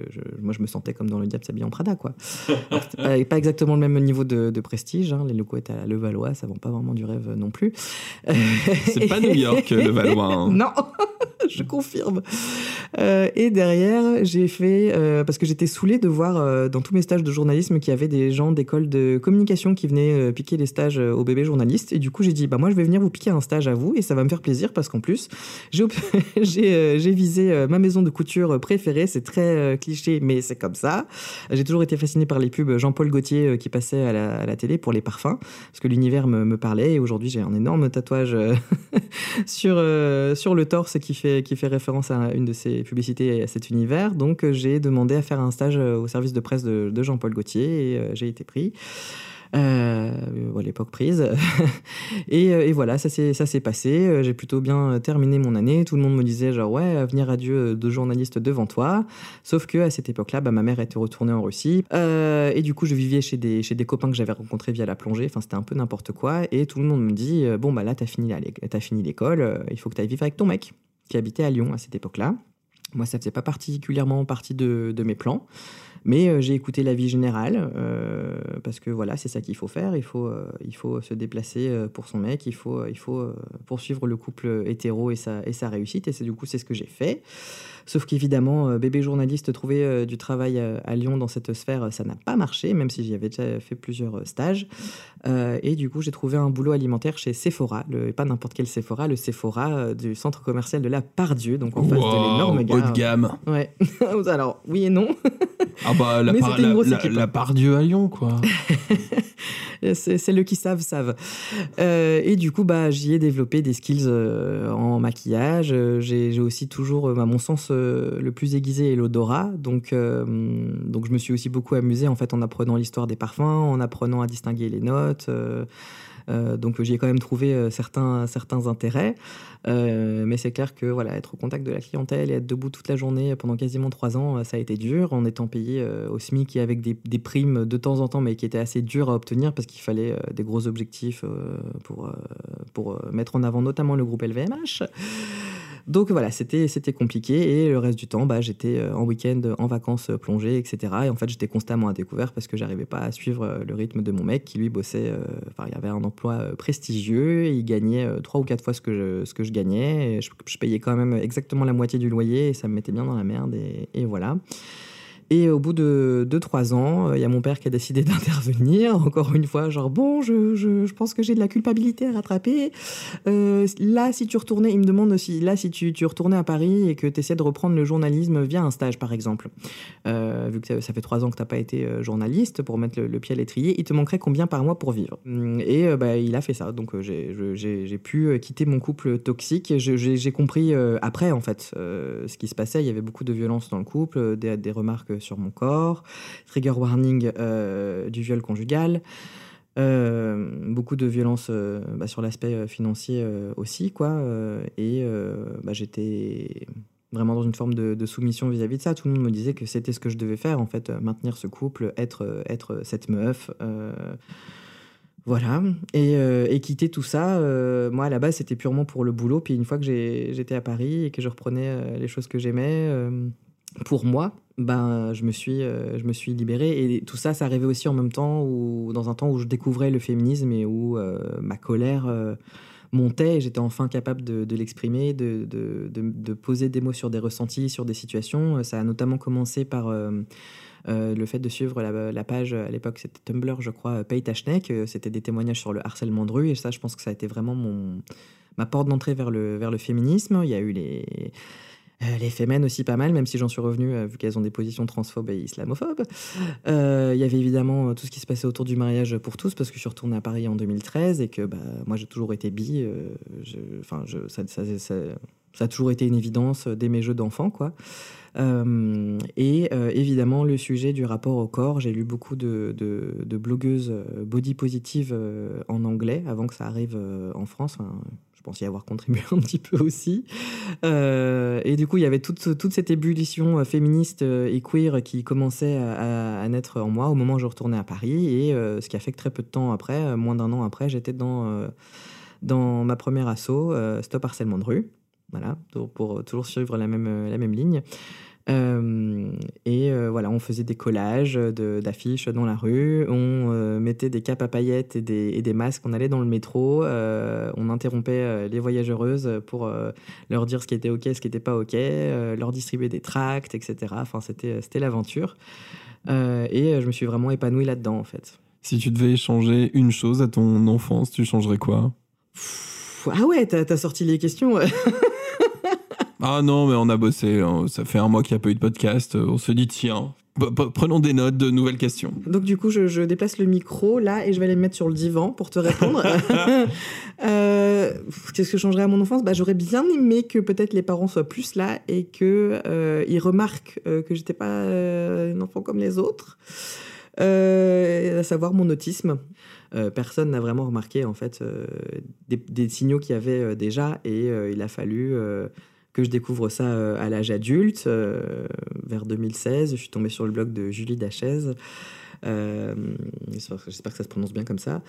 moi, je me sentais comme dans le diable s'habille en Prada, quoi. [LAUGHS] pas, pas, exactement le même niveau de, de prestige. Hein. Les locaux étaient à Levallois, ça vend pas vraiment du rêve non plus. C'est pas New York, Levallois. Hein. [LAUGHS] non, [LAUGHS] je confirme. Euh, et derrière, j'ai fait, parce que j'étais saoulée de voir dans tous mes stages de journalisme qu'il y avait des gens d'école de communication qui venaient euh, piquer les stages euh, aux bébés journalistes. Et du coup, j'ai dit, bah, moi, je vais venir vous piquer un stage à vous et ça va me faire plaisir parce qu'en plus, j'ai [LAUGHS] euh, visé ma maison de couture préférée. C'est très cliché, mais c'est comme ça. J'ai toujours été fasciné par les pubs Jean-Paul Gaultier qui passaient à la, télé pour les parfums, parce que l'univers me, parlait. Et aujourd'hui, j'ai un énorme tatouage [LAUGHS] sur, sur le torse qui fait, qui fait référence à une de ces publicités et à cet univers. Donc, j'ai demandé à faire un stage au service de presse de, de Jean-Paul Gaultier et j'ai été pris. Euh, à l'époque prise. [LAUGHS] et, euh, et, voilà, ça s'est passé. Euh, j'ai plutôt bien terminé mon année. Tout le monde me disait genre ouais, avenir à Dieu de journaliste devant toi. Sauf que à cette époque-là, bah, ma mère était retournée en Russie euh, et du coup je vivais chez des chez des copains que j'avais rencontrés via la plongée. Enfin c'était un peu n'importe quoi. Et tout le monde me dit bon bah là t'as fini l'école, il faut que tu ailles vivre avec ton mec qui habitait à Lyon à cette époque-là. Moi ça faisait pas particulièrement partie de mes plans. Mais euh, j'ai écouté l'avis général euh, parce que voilà, c'est ça qu'il faut faire. Il faut, euh, il faut se déplacer pour son mec. Il faut, il faut poursuivre le couple hétéro et sa, et sa réussite. Et c'est du coup, c'est ce que j'ai fait. Sauf qu'évidemment, bébé journaliste, trouver du travail à Lyon dans cette sphère, ça n'a pas marché, même si j'y avais déjà fait plusieurs stages. et du coup, j'ai trouvé un boulot alimentaire chez Sephora, le, pas n'importe quel Sephora, le Sephora du centre commercial de la Pardieu, donc en face de l'énorme gare. Haut de gamme. Ouais. [LAUGHS] Alors, oui et non. Ah bah la, part, la, part Dieu à Lyon quoi. [LAUGHS] c'est le qui savent savent. Euh, et du coup bah j'y ai développé des skills euh, en maquillage. J'ai aussi toujours, à mon sens, euh, le plus aiguisé est l'odorat. Donc donc je me suis aussi beaucoup amusé en fait en apprenant l'histoire des parfums, en apprenant à distinguer les notes. Euh, donc j'y ai quand même trouvé euh, certains, certains intérêts. Euh, mais c'est clair que voilà, être au contact de la clientèle et être debout toute la journée pendant quasiment trois ans, ça a été dur en étant payé au SMIC et avec des, des, primes de temps en temps, mais qui étaient assez dures à obtenir parce qu'il fallait des gros objectifs pour, pour mettre en avant notamment le groupe LVMH. Donc voilà, c'était compliqué et le reste du temps, bah, j'étais euh, en week-end, en vacances euh, plongées, etc. Et en fait, j'étais constamment à découvert parce que j'arrivais pas à suivre euh, le rythme de mon mec qui lui bossait. Enfin, il avait un emploi prestigieux, et il gagnait trois ou quatre fois ce que je, gagnais. Je, payais quand même exactement la moitié du loyer et ça me mettait bien dans la merde et voilà. Et au bout de 2-3 ans, euh, il y a mon père qui a décidé [LAUGHS] d'intervenir. Encore une fois, genre, bon, je, pense que j'ai de la culpabilité à rattraper. Euh, là, si tu retournais, il me demande aussi, là, si tu, retournais à Paris et que tu essaies de reprendre le journalisme via un stage, par exemple, euh, vu que ça, fait 3 ans que tu n'as pas été journaliste pour mettre le, pied à l'étrier, il te manquerait combien par mois pour vivre? Et euh, bah, il a fait ça. Donc, j'ai pu quitter mon couple toxique. J'ai compris après, en fait, ce qui se passait. Il y avait beaucoup de violence dans le couple, des remarques sur mon corps, trigger warning euh, du viol conjugal. Euh, beaucoup de violence euh, bah, sur l'aspect financier aussi, quoi. et bah, j'étais vraiment dans une forme de, soumission vis-à-vis de ça. Tout le monde me disait que c'était ce que je devais faire, en fait, maintenir ce couple, être, être cette meuf. voilà. Et, et, quitter tout ça, moi, à la base, c'était purement pour le boulot. Puis une fois que j'étais à Paris et que je reprenais les choses que j'aimais, pour moi, ben, je me suis, euh, je me suis libérée. Et tout ça, ça arrivait aussi en même temps, ou dans un temps où je découvrais le féminisme et où euh, ma colère euh, montait et j'étais enfin capable de, l'exprimer, de, de, poser des mots sur des ressentis, sur des situations. Ça a notamment commencé par le fait de suivre la, page, à l'époque c'était Tumblr, je crois, Pay Tachnek. C'était des témoignages sur le harcèlement de rue. Et ça, je pense que ça a été vraiment mon, ma porte d'entrée vers le, vers le féminisme. Il y a eu les euh, les Femen aussi pas mal, même si j'en suis revenu, euh, vu qu'elles ont des positions transphobes et islamophobes. Euh, il y avait évidemment tout ce qui se passait autour du mariage pour tous, parce que je suis retourné à Paris en 2013 et que bah, moi j'ai toujours été bi. Enfin, ça, ça, a toujours été une évidence dès mes jeux d'enfant, quoi. et évidemment, le sujet du rapport au corps, j'ai lu beaucoup de, de, blogueuses body positive en anglais avant que ça arrive en France je pense y avoir contribué [LAUGHS] un petit peu aussi. Euh, et du coup, il y avait toute, toute cette ébullition euh, féministe euh, et queer qui commençait à, naître en moi au moment où je retournais à Paris. Et ce qui a fait que très peu de temps après, moins d'un an après, j'étais dans, dans ma première asso, Stop Harcèlement de rue. Voilà, pour, pour toujours suivre la même, la même ligne. Euh, et euh, voilà, on faisait des collages d'affiches dans la rue, on euh, mettait des capes à paillettes et des, et des, masques, on allait dans le métro, on interrompait les voyageuses pour leur dire ce qui était OK, ce qui n'était pas OK, leur distribuer des tracts, etc. Enfin, c'était l'aventure. et je me suis vraiment épanoui là-dedans, en fait. Si tu devais changer une chose à ton enfance, tu changerais quoi? Ah ouais, t'as as sorti les questions [LAUGHS] Ah non, mais on a bossé. hein. Ça fait un mois qu'il n'y a pas eu de podcast. On se dit, tiens, prenons des notes de nouvelles questions. Donc du coup, je, je déplace le micro là et je vais aller me mettre sur le divan pour te répondre. [LAUGHS] [LAUGHS] Euh, Qu'est-ce que je changerais à mon enfance? Bah, J'aurais bien aimé que peut-être les parents soient plus là et que euh, remarquent euh, que j'étais pas euh, une enfant comme les autres. Euh, à savoir mon autisme. Euh, personne n'a vraiment remarqué en fait euh, des, des signaux qu'il y avait euh, déjà et euh, il a fallu euh, que je découvre ça euh, à l'âge adulte, euh, vers 2016. Je suis tombée sur le blog de Julie Dachaise. Euh, j'espère que ça se prononce bien comme ça,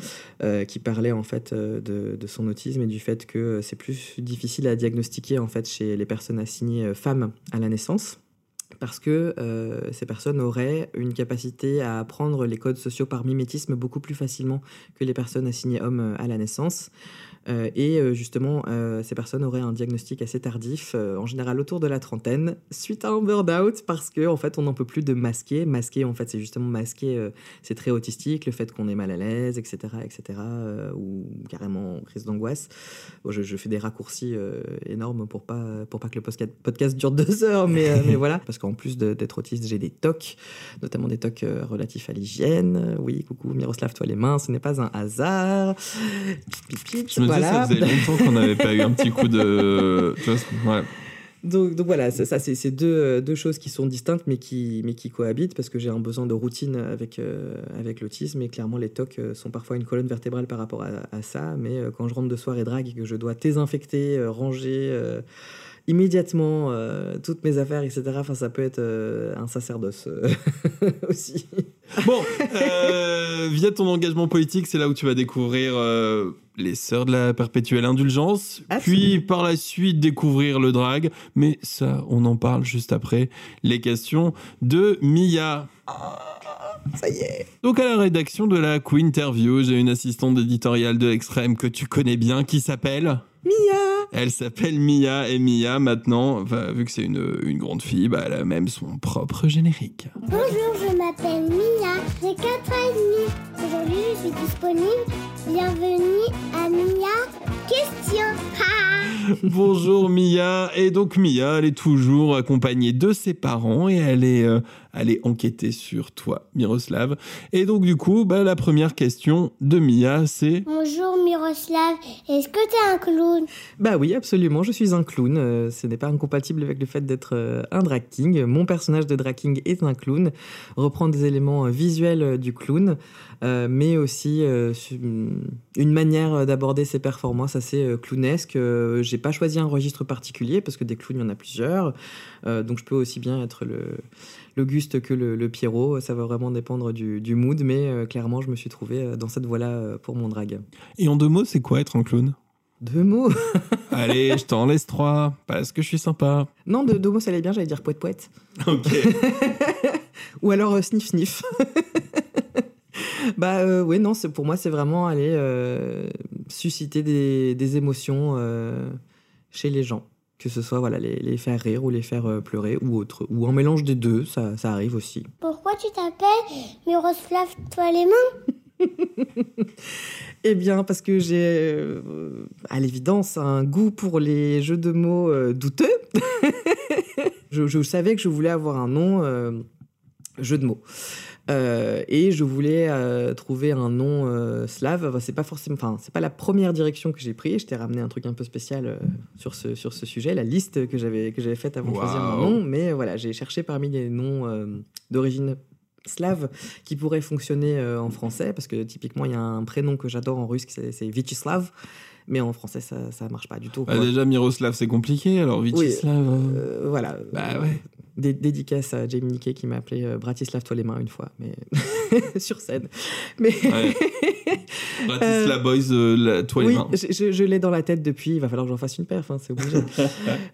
qui parlait en fait de, son autisme et du fait que c'est plus difficile à diagnostiquer en fait chez les personnes assignées femmes à la naissance parce que ces personnes auraient une capacité à apprendre les codes sociaux par mimétisme beaucoup plus facilement que les personnes assignées hommes à la naissance. Euh, et euh, justement, euh, ces personnes auraient un diagnostic assez tardif, en général autour de la trentaine, suite à un burn-out, parce que en fait, on n'en peut plus de masquer. Masquer, en fait, c'est justement masquer, c'est très autistique, le fait qu'on est mal à l'aise, etc., etc., ou carrément crise d'angoisse. Bon, je, je fais des raccourcis énormes pour pas pour pas que le podcast, dure deux heures, mais mais [LAUGHS] voilà, parce qu'en plus d'être autiste, j'ai des tocs, notamment des tocs relatifs à l'hygiène. Oui, coucou Miroslav, toi les mains, ce n'est pas un hasard. Pip, pip, Je me voilà. ça faisait longtemps qu'on n'avait pas eu un petit coup de. tu vois, ouais. Donc, donc voilà, ça, ça, c'est deux, deux choses qui sont distinctes mais qui, mais qui cohabitent parce que j'ai un besoin de routine avec, euh, avec l'autisme et clairement les TOC euh, sont parfois une colonne vertébrale par rapport à, à ça. Mais euh, quand je rentre de soir et drague et que je dois désinfecter, euh, ranger immédiatement toutes mes affaires, etc., enfin, ça peut être un sacerdoce [LAUGHS] aussi. Bon, via ton engagement politique, c'est là où tu vas découvrir les Sœurs de la Perpétuelle Indulgence, Ah, puis par la suite découvrir le drag. Mais ça, on en parle juste après les questions de Mia. Ça y est. Donc à la rédaction de la Queen Interview, j'ai une assistante éditoriale de l'extrême que tu connais bien qui s'appelle... Mia Elle s'appelle Mia et Mia maintenant, vu que c'est une, une grande fille, bah, elle a même son propre générique. Bonjour, je m'appelle Mia, j'ai 4 ans et demi. Aujourd'hui, je suis disponible. Bienvenue à Mia Question. [LAUGHS] Bonjour Mia, et donc Mia, elle est toujours accompagnée de ses parents et elle est euh, allée enquêter sur toi, Miroslav. Et donc du coup, bah, la première question de Mia, c'est Bonjour Miroslav, est-ce que t'es un clown? Bah oui, absolument, je suis un clown. Euh, ce n'est pas incompatible avec le fait d'être euh, un drag king. Mon personnage de drag king est un clown, reprend des éléments euh, visuels euh, du clown, euh, mais aussi euh, su- une manière euh, d'aborder ses performances assez euh, clownesque. Euh, J'ai pas choisi un registre particulier parce que des clowns, il y en a plusieurs. Euh, donc je peux aussi bien être le l'Auguste que le, le Pierrot. Ça va vraiment dépendre du, du mood, mais euh, clairement, je me suis trouvé euh, dans cette voie-là euh, pour mon drag. Et en deux mots, c'est quoi être un clown? Deux mots? [LAUGHS] Allez, je t'en laisse trois, parce que je suis sympa. Non, de, deux mots, ça allait bien, j'allais dire poète poète. [LAUGHS] Ok. [LAUGHS] Ou alors euh, sniff sniff. bah euh, oui, non, pour moi, c'est vraiment aller susciter des, des émotions chez les gens. Que ce soit voilà, les, les faire rire ou les faire euh, pleurer ou autre. Ou un mélange des deux, ça, ça arrive aussi. Pourquoi tu t'appelles Miroslav, toi les mains Eh bien, parce que j'ai, euh, à l'évidence, un goût pour les jeux de mots euh, douteux. [LAUGHS] je, je savais que je voulais avoir un nom jeu de mots. Euh, et je voulais euh, trouver un nom euh, slave. Enfin, c'est pas forcément, enfin, c'est pas la première direction que j'ai pris. Je t'ai ramené un truc un peu spécial euh, sur ce sur ce sujet, la liste que j'avais que j'avais faite avant de choisir mon nom. Mais voilà, j'ai cherché parmi les noms d'origine slave qui pourraient fonctionner en français parce que typiquement il y a un prénom que j'adore en russe c'est Vyacheslav mais en français ça ça marche pas du tout. Bah, déjà, Miroslav, c'est compliqué, alors Vyacheslav... euh, Euh, voilà. Bah ouais. Dé- dédicace à Jamie Niquet qui m'a appelé euh, Bratislav toi les mains une fois, mais [LAUGHS] sur scène. Mais Ouais. [LAUGHS] [LAUGHS] Bratislava Boys, euh, la- toi les oui, mains. je, je- je l'ai dans la tête depuis. Il va falloir que j'en fasse une perf, hein, c'est obligé. [LAUGHS]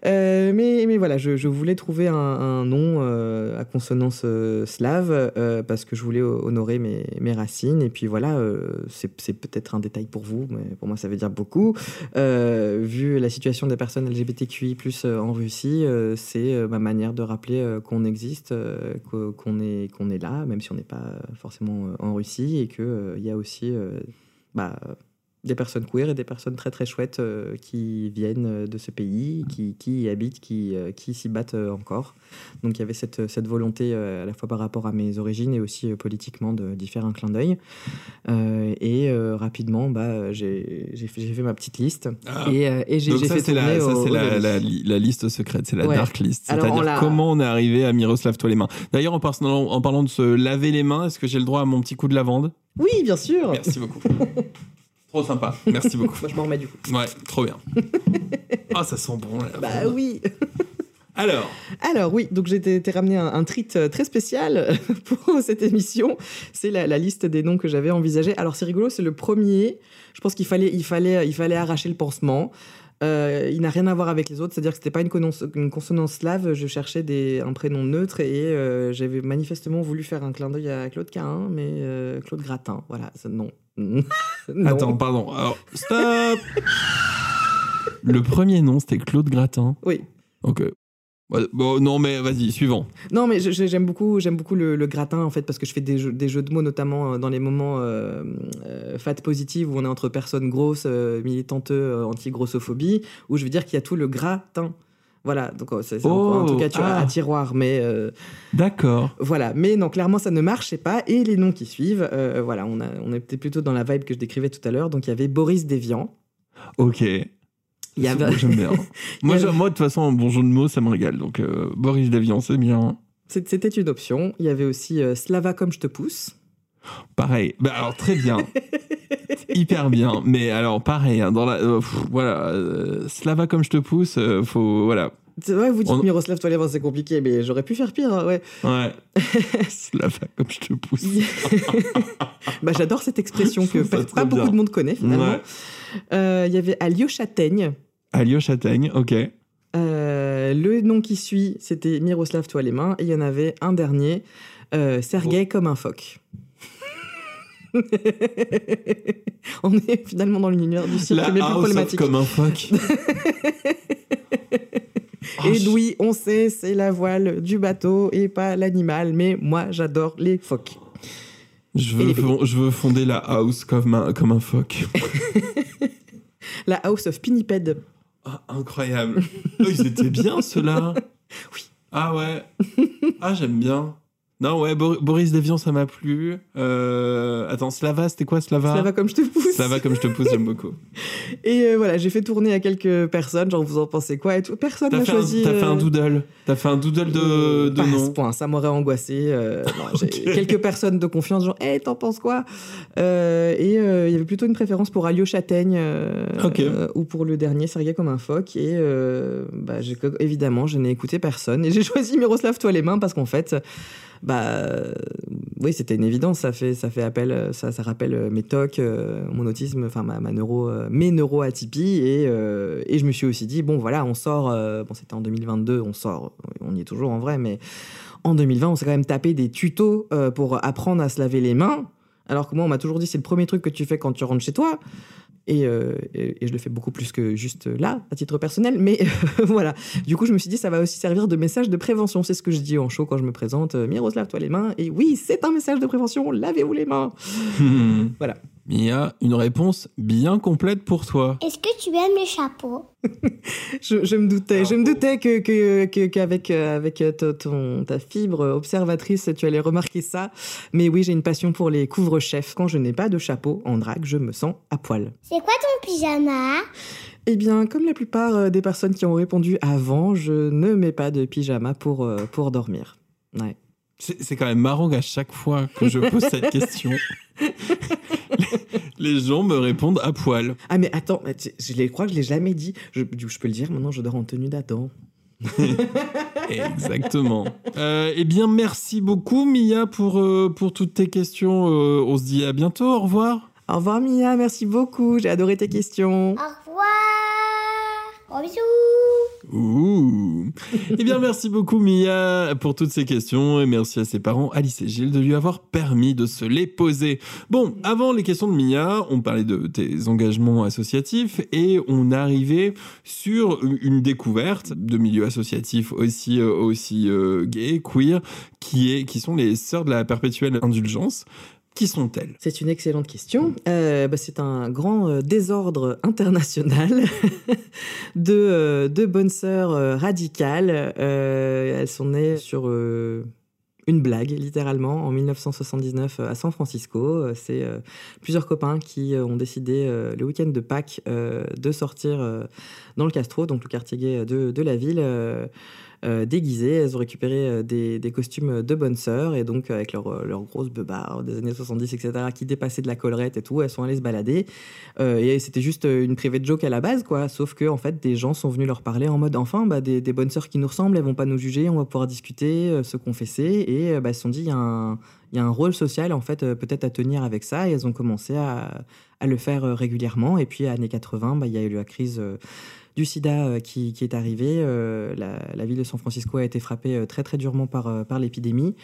Euh, mais, mais voilà, je, je voulais trouver un, un nom euh, à consonance euh, slave euh, parce que je voulais honorer mes, mes racines. Et puis voilà, euh, c'est peut-être un détail pour vous, mais pour moi ça veut dire beaucoup. Euh, vu la situation des personnes LGBTQI+ euh, en Russie, euh, c'est euh, ma manière de rappeler euh, qu'on existe, euh, qu'o- qu'on est qu'on est là, même si on n'est pas forcément euh, en Russie, et que euh, il y a aussi euh, bah, des personnes queer et des personnes très très chouettes euh, qui viennent euh, de ce pays, qui, qui y habitent, qui, euh, qui s'y battent euh, encore. Donc il y avait cette, cette volonté à la fois par rapport à mes origines et aussi politiquement de- d'y faire un clin d'œil. Et rapidement, bah, j'ai fait, fait ma petite liste Ah. et, et j'ai fait c'est la, la, la la liste secrète, c'est la Ouais. dark list. C'est-à-dire comment on est arrivé à Miroslav toi les mains. D'ailleurs, en, en parlant de se laver les mains, est-ce que j'ai le droit à mon petit coup de lavande? Oui, bien sûr. Merci beaucoup. [LAUGHS] Trop sympa. Merci beaucoup. Moi, je m'en remets du coup. Ouais, trop bien. [LAUGHS] Ah, ça sent bon. la Bah oui. Alors, Alors oui, donc j'ai été ramené un, un treat euh, très spécial [LAUGHS] pour cette émission. C'est la, la liste des noms que j'avais envisagé. Alors c'est rigolo, c'est le premier. Je pense qu'il fallait, il fallait, il fallait arracher le pansement. Euh, il n'a rien à voir avec les autres, c'est-à-dire que c'était pas une, consonance slave. Je cherchais des, un prénom neutre et euh, j'avais manifestement voulu faire un clin d'œil à Claude Cahin, mais euh, Claude Gratin. Voilà, non. Attends, pardon. Alors, stop Le premier nom, c'était Claude Gratin. Oui. Ok. Bon, non, mais vas-y, suivant. Non, mais je- je- j'aime beaucoup, j'aime beaucoup le, le gratin en fait parce que je fais des jeux, des jeux de mots notamment euh, dans les moments euh, euh, fat positive où on est entre personnes grosses, euh, militantes euh, anti-grossophobie, où je veux dire qu'il y a tout le gratin. Voilà, donc euh, c'est Oh, en tout cas tu, ah. à tiroir, mais euh, D'accord. voilà. Mais non, clairement ça ne marchait pas. Et les noms qui suivent, euh, voilà, on, a, on était plutôt dans la vibe que je décrivais tout à l'heure. Donc il y avait Boris Déviant. Ok. Il y avait, Moi, j'aime bien. moi, [LAUGHS] Il y avait- j'aime- moi, de toute façon, un bon jeu de mots, ça me régale. Donc, euh, Boris Davian, c'est bien. c'était une option. Il y avait aussi Slava comme je te pousse. Pareil. Bah, alors, très bien. [LAUGHS] Hyper bien. Mais alors, pareil, hein, dans la. euh, pff, voilà. euh, Slava comme je te pousse, euh, faut. Voilà. C'est vrai, vous dites On- Miroslav Tolev, c'est compliqué, mais j'aurais pu faire pire, hein, ouais. Ouais. [LAUGHS] Slava comme je te pousse. [LAUGHS] bah, J'adore cette expression que pas beaucoup bien. de monde connaît finalement. Ouais. Euh, Il y avait Alio Châtaigne. Alio Châtaigne, ok. Le nom qui suit, c'était Miroslav Toi les mains. Et il y en avait un dernier, Sergei comme un phoque. [LAUGHS] On est finalement dans l'univers du cirque, La mais plus problématique. comme un phoque. Oh, Et oui, on sait, c'est la voile du bateau et pas l'animal, mais moi j'adore les phoques. Je veux, je veux fonder la house comme un, comme un phoque. [LAUGHS] La House of Pinniped. Ah, incroyable. Oh, ils étaient bien, ceux-là. [LAUGHS] Oui. Ah ouais. Ah, j'aime bien. Non, ouais, Bor- Boris Devian, ça m'a plu. Euh, Attends, Slava, c'était quoi Slava? Ça va comme je te pousse. Slava, comme je te pousse, j'aime beaucoup. [LAUGHS] Et euh, voilà, j'ai fait tourner à quelques personnes, genre vous en pensez quoi et tout. Personne n'a choisi. t'as fait un euh, doodle. T'as fait un doodle de, de pas à ce nom. point, ça m'aurait angoissé. non, [LAUGHS] quelques personnes de confiance, genre, hé, t'en penses quoi? Et il y avait plutôt une préférence pour Alio Châtaigne ou pour le dernier, Sergei comme un phoque. Et bah, évidemment, je n'ai écouté personne. Et j'ai [LAUGHS] choisi Miroslav Toi les mains parce qu'en fait, bah, oui, c'était une évidence. Ça fait, ça fait appel, ça, ça rappelle euh, mes TOC, euh, mon autisme, enfin ma, ma neuro, euh, mes neuroatypies. Et, et je me suis aussi dit, bon, voilà, on sort. bon, c'était en 2022, on sort. On y est toujours en vrai, mais en 2020, on s'est quand même tapé des tutos pour apprendre à se laver les mains. Alors que moi, on m'a toujours dit, c'est le premier truc que tu fais quand tu rentres chez toi. Et, euh, et- et je le fais beaucoup plus que juste là, à titre personnel. Mais [LAUGHS] voilà. Du coup, je me suis dit, ça va aussi servir de message de prévention. C'est ce que je dis en show quand je me présente. Euh, Miroslav, toi les mains. Et oui, c'est un message de prévention. Lavez-vous les mains. [LAUGHS] Voilà. Il y a une réponse bien complète pour toi. Est-ce que tu aimes les chapeaux? [LAUGHS] Je, je me doutais, je me doutais que qu'avec euh, avec euh, ta- ton, ta fibre observatrice, tu allais remarquer ça. Mais oui, j'ai une passion pour les couvre-chefs. Quand je n'ai pas de chapeau en drague, je me sens à poil. C'est quoi ton pyjama? Eh bien, comme la plupart euh, des personnes qui ont répondu avant, je ne mets pas de pyjama pour, pour dormir. Ouais. C'est c'est quand même marrant qu'à chaque fois que je pose cette question, [LAUGHS] les, [LAUGHS] les gens me répondent à poil. Ah mais attends, je les- crois que je l'ai jamais dit. Je, je peux le dire, maintenant je dors en tenue d'Adam. [LAUGHS] Exactement. Euh, eh bien, merci beaucoup, Mia, pour, euh, pour toutes tes questions. Euh, on se dit à bientôt. Au revoir. Au revoir Mia, merci beaucoup, j'ai adoré tes questions. Au revoir Gros bisous Ouh. Eh bien, merci beaucoup, Mia, pour toutes ces questions. Et merci à ses parents, Alice et Gilles, de lui avoir permis de se les poser. Bon, avant les questions de Mia, on parlait de tes engagements associatifs et on arrivait sur une découverte de milieux associatifs aussi, euh, aussi euh, gays, queer, qui, est, qui sont les Sœurs de la Perpétuelle Indulgence Qui sont-elles? C'est une excellente question. Euh, bah, c'est un grand euh, désordre international [LAUGHS] de, euh, de bonnes sœurs radicales. Elles sont nées sur une blague, littéralement, en 1979 à San Francisco. C'est plusieurs copains qui ont décidé, le week-end de Pâques, de sortir dans le Castro, donc le quartier gay de la ville. Euh, euh, déguisées, elles ont récupéré euh, des, costumes de bonnes sœurs et donc avec leurs leur grosses beubards des années 70, etc., qui dépassaient de la collerette et tout, elles sont allées se balader. Euh, et c'était juste une private joke à la base, quoi. Sauf que, en fait, des gens sont venus leur parler en mode enfin, bah, des, bonnes sœurs qui nous ressemblent, elles vont pas nous juger, on va pouvoir discuter, euh, se confesser. Et euh, bah, elles se sont dit, il y, a un- rôle social, en fait, euh, peut-être à tenir avec ça. Et elles ont commencé à, le faire euh, régulièrement. Et puis, années 80, bah, il y a eu la crise. Du sida euh, qui, qui est arrivé. Euh, la, la ville de San Francisco a été frappée euh, très très durement par, par l'épidémie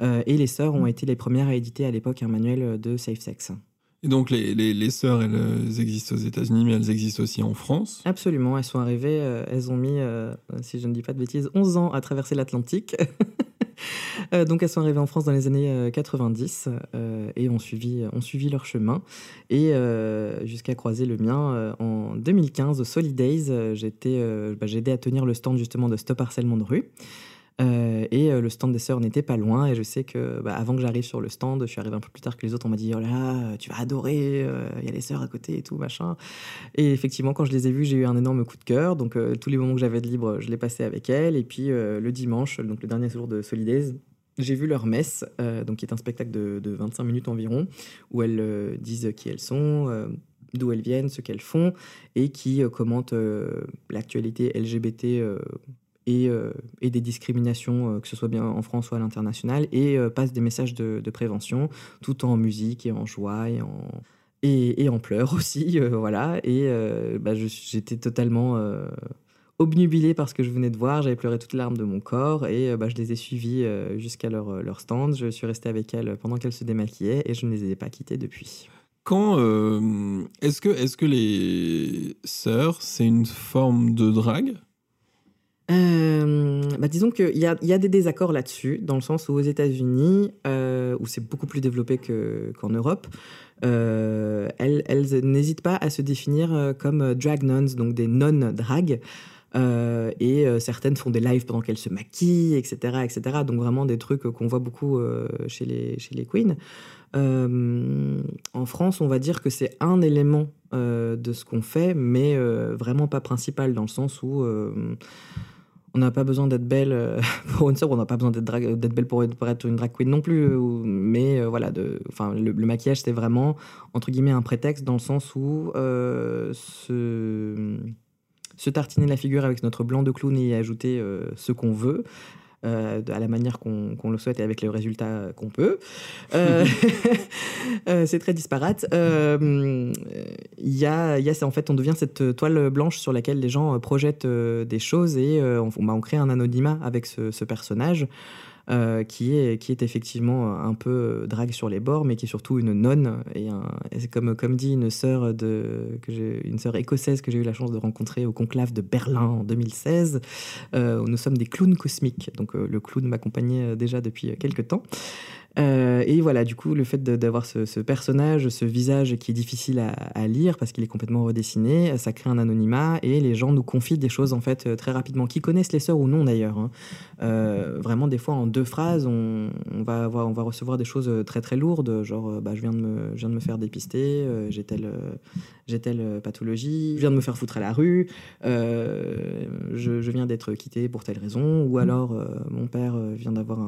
et les sœurs ont été les premières à éditer à l'époque un manuel de safe sex. Et donc les, les, les sœurs, elles, existent aux États-Unis, mais elles existent aussi en France. Absolument, elles sont arrivées, elles ont mis, si je ne dis pas de bêtises, 11 ans à traverser l'Atlantique. [LAUGHS] [LAUGHS] Euh, donc elles sont arrivées en France dans les années euh, 90 euh, et ont suivi, ont suivi leur chemin. Et euh, jusqu'à croiser le mien euh, en 2015 au Solidays, euh, j'étais, euh, bah, j'ai aidé à tenir le stand justement de Stop Harcèlement de rue. Euh, et euh, le stand des sœurs n'était pas loin. Et je sais que bah, avant que j'arrive sur le stand, je suis arrivé un peu plus tard que les autres. On m'a dit Oh là là, tu vas adorer, euh, il y a les sœurs à côté et tout, machin. Et effectivement, quand je les ai vues, j'ai eu un énorme coup de cœur. Donc, euh, tous les moments que j'avais de libre, je les passais avec elles. Et puis, euh, le dimanche, donc le dernier jour de Solidays, j'ai vu leur messe, euh, donc qui est un spectacle de, de 25 minutes environ, où elles euh, disent qui elles sont, euh, d'où elles viennent, ce qu'elles font, et qui euh, commentent euh, l'actualité LGBT euh, et, euh, et des discriminations, euh, que ce soit bien en France ou à l'international, et euh, passent des messages de, prévention, tout en musique et en joie et en, et, en pleurs [LAUGHS] aussi, voilà. Et bah, j'étais totalement obnubilée par ce que je venais de voir. J'avais pleuré toutes les larmes de mon corps et bah, je les ai suivies jusqu'à leur, stand. Je suis restée avec elles pendant qu'elles se démaquillaient et je ne les ai pas quittées depuis. Quand est-ce que est-ce que les sœurs, c'est une forme de drague? Euh, bah, disons qu'il y a, des désaccords là-dessus, dans le sens où aux États-Unis, euh, où c'est beaucoup plus développé que- qu'en Europe, euh, elles, n'hésitent pas à se définir comme drag nuns, donc des nonnes drag. Euh, et certaines font des lives pendant qu'elles se maquillent, etc., etc. Donc vraiment des trucs qu'on voit beaucoup chez, les, chez les queens. En France, on va dire que c'est un élément de ce qu'on fait, mais vraiment pas principal, dans le sens où on n'a pas besoin d'être belle euh, [LAUGHS] pour une on n'a pas besoin d'être belle pour, être- une drag queen non plus. euh, mais euh, voilà, enfin, le, maquillage, c'est vraiment, un prétexte, dans le sens où se, tartiner la figure avec notre blanc de clown et y ajouter ce qu'on veut. Euh, à la manière qu'on le souhaite et avec le résultat qu'on peut. Euh, [LAUGHS] euh, c'est très disparate. Euh, Il y a, y en fait, on devient cette toile blanche sur laquelle les gens euh, projettent euh, des choses et euh, on, bah, on crée un anonymat avec ce, ce personnage. Euh, qui, est, qui est effectivement un peu euh, drague sur les bords, mais qui est surtout une nonne. Et, un- comme, comme dit une sœur, de, une sœur écossaise que j'ai eu la chance de rencontrer au conclave de Berlin en 2016, euh, nous sommes des clowns cosmiques. Donc euh, le clown m'accompagnait déjà depuis quelques temps. Euh, et voilà, du coup, le fait d'avoir ce, personnage, ce visage qui est difficile à, lire parce qu'il est complètement redessiné, ça crée un anonymat et les gens nous confient des choses en fait euh, très rapidement, qui connaissent les sœurs ou non d'ailleurs. hein. Euh, vraiment, des fois en deux phrases, on, va on va recevoir des choses très très lourdes, genre bah, je viens de me, je viens de me faire dépister, j'ai telle, telle pathologie, je viens de me faire foutre à la rue, je, viens d'être quitté pour telle raison, ou alors mon père vient d'avoir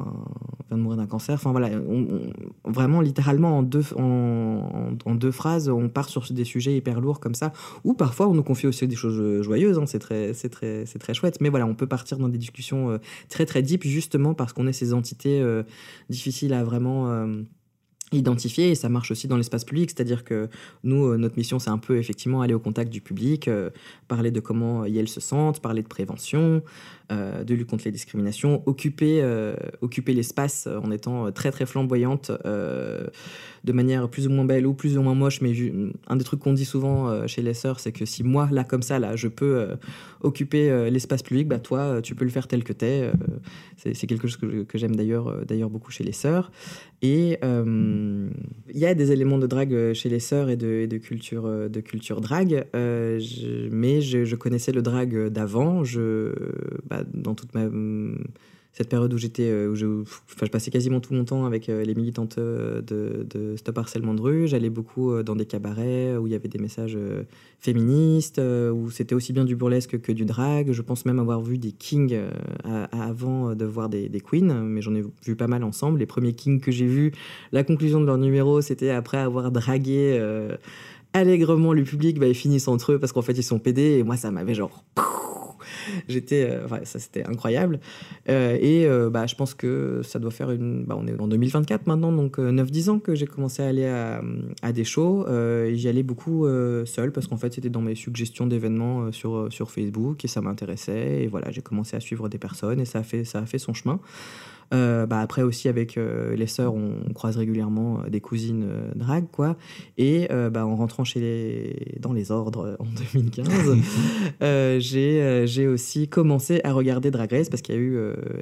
vient de mourir d'un cancer. Enfin voilà, on- vraiment littéralement en deux, en, deux phrases, on part sur des sujets hyper lourds comme ça. Ou parfois on nous confie aussi des choses joyeuses. hein, c'est très, très, très chouette. Mais voilà, on peut partir dans des discussions euh, très très deep justement parce qu'on est ces entités euh, difficiles à vraiment euh, identifier et ça marche aussi dans l'espace public, c'est-à-dire que nous, euh, notre mission, c'est un peu effectivement aller au contact du public, parler de comment elles se sentent, parler de prévention, de lutte contre les discriminations, occuper, euh, occuper l'espace en étant très très flamboyante, euh, de manière plus ou moins belle ou plus ou moins moche. Mais un des trucs qu'on dit souvent euh, chez les sœurs, c'est que si moi, là, comme ça, là, je peux euh, occuper euh, l'espace public, bah toi, euh, tu peux le faire tel que t'es. Euh, c'est quelque chose que, j'aime d'ailleurs euh, d'ailleurs beaucoup chez les sœurs. Et euh, il y a des éléments de drague euh, chez les sœurs et de, culture euh, de culture drague, euh, mais je, je connaissais le drague d'avant. Je, bah, dans toute ma cette période où j'étais, euh, où je, enfin, je passais quasiment tout mon temps avec euh, les militantes euh, de, Stop Harcèlement de rue. J'allais beaucoup dans des cabarets où il y avait des messages féministes, où c'était aussi bien du burlesque que du drag. Je pense même avoir vu des kings avant de voir des, queens, mais j'en ai vu pas mal ensemble. Les premiers kings que j'ai vus, la conclusion de leur numéro, c'était après avoir dragué allègrement le public, bah, ils finissent entre eux parce qu'en fait ils sont pédés et moi ça m'avait genre. J'étais, euh, ça c'était incroyable. Euh, et euh, bah, je pense que ça doit faire une. Bah, on est en 2024 maintenant, donc euh, 9-10 ans que j'ai commencé à aller à, des shows. Euh, J'y allais beaucoup euh, seul parce qu'en fait c'était dans mes suggestions d'événements euh, sur, euh, sur Facebook et ça m'intéressait. Et voilà, j'ai commencé à suivre des personnes et ça a fait, ça a fait son chemin. Euh, bah après aussi avec euh, les sœurs, on, on croise régulièrement euh, des cousines drag quoi. Et bah, en rentrant chez les dans les ordres en 2015, [LAUGHS] euh, j'ai aussi commencé à regarder Drag Race parce qu'il y a eu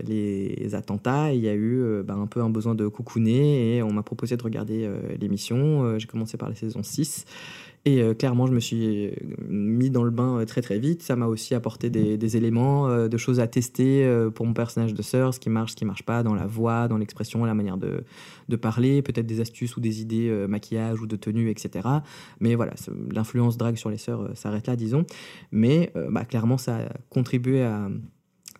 les attentats, il y a eu bah, un peu un besoin de coucouner et on m'a proposé de regarder l'émission. J'ai commencé par la saison 6. Et euh, clairement, je me suis euh, mis dans le bain euh, très très vite. Ça m'a aussi apporté des, des éléments, euh, de choses à tester pour mon personnage de sœur, ce qui marche, ce qui marche pas, dans la voix, dans l'expression, la manière de, de parler, peut-être des astuces ou des idées maquillage ou de tenue, etc. Mais voilà, l'influence drague sur les sœurs s'arrête là, disons. Mais bah, clairement, ça a contribué à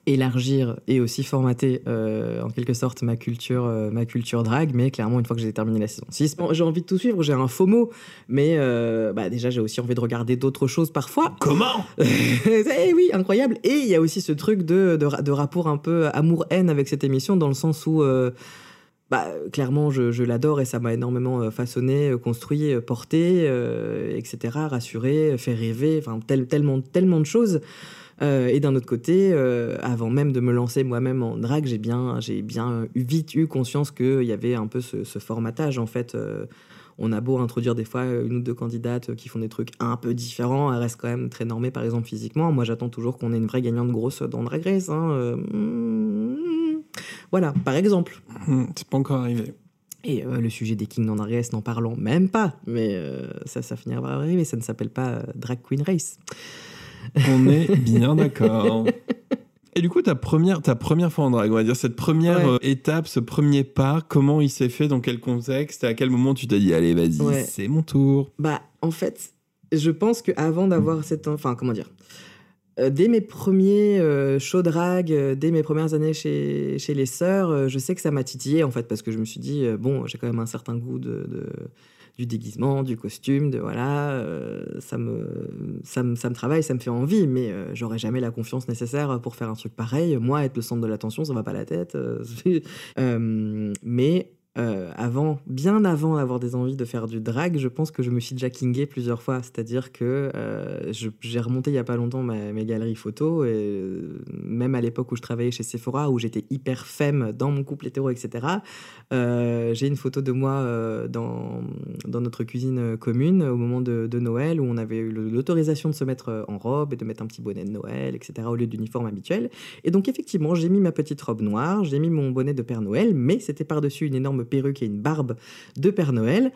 élargir et aussi formater euh, en quelque sorte ma culture euh, ma culture drague mais clairement une fois que j'ai terminé la saison 6 bon, j'ai envie de tout suivre j'ai un FOMO mais euh, bah, déjà j'ai aussi envie de regarder d'autres choses parfois Comment? [LAUGHS] Eh oui, incroyable. Et il y a aussi ce truc de, de, ra- de rapport un peu amour-haine avec cette émission, dans le sens où, bah, clairement, je, je l'adore et ça m'a énormément façonné, construit, porté, etc., rassuré, fait rêver, enfin, tel- tellement, tellement de choses. Euh, et d'un autre côté, euh, avant même de me lancer moi-même en drague, j'ai bien, j'ai bien vite eu conscience qu'il y avait un peu ce, ce formatage, en fait. euh, on a beau introduire des fois une ou deux candidates qui font des trucs un peu différents, elles restent quand même très normées, par exemple physiquement. Moi, j'attends toujours qu'on ait une vraie gagnante grosse dans Drag Race. hein, Voilà, par exemple. Hmm, C'est pas encore arrivé. Et euh, le sujet des kings dans Drag Race, n'en parlons même pas. Mais euh, ça, ça finira par arriver. Ça ne s'appelle pas Drag Queen Race. On est bien d'accord. Et du coup, ta première, ta première fois en drague, on va dire cette première Ouais. euh, étape, ce premier pas, comment il s'est fait, dans quel contexte, et à quel moment tu t'as dit, allez, vas-y, Ouais. c'est mon tour. Bah, en fait, je pense qu'avant d'avoir cette. Enfin, comment dire Euh, Dès mes premiers euh, shows drag, euh, dès mes premières années chez, chez les sœurs, je sais que ça m'a titillé en fait parce que je me suis dit bon, j'ai quand même un certain goût de, de- du déguisement, du costume, de voilà, euh, ça me travaille, ça me fait envie, mais euh, j'aurais jamais la confiance nécessaire pour faire un truc pareil. Moi, être le centre de l'attention, ça va pas la tête. euh, [LAUGHS] mais euh, avant, bien avant d'avoir des envies de faire du drag, je pense que je me suis déjà kingé plusieurs fois. C'est-à-dire que euh, j'ai remonté il y a pas longtemps mes galeries photos, et euh, même à l'époque où je travaillais chez Sephora, où j'étais hyper femme dans mon couple hétéro, etc. euh, j'ai une photo de moi dans, notre cuisine commune au moment de, de Noël, où on avait eu l'autorisation de se mettre en robe et de mettre un petit bonnet de Noël, etc., au lieu d'uniforme habituel. Et donc, effectivement, j'ai mis ma petite robe noire, j'ai mis mon bonnet de Père Noël, mais c'était par-dessus une énorme perruque et une barbe de Père Noël.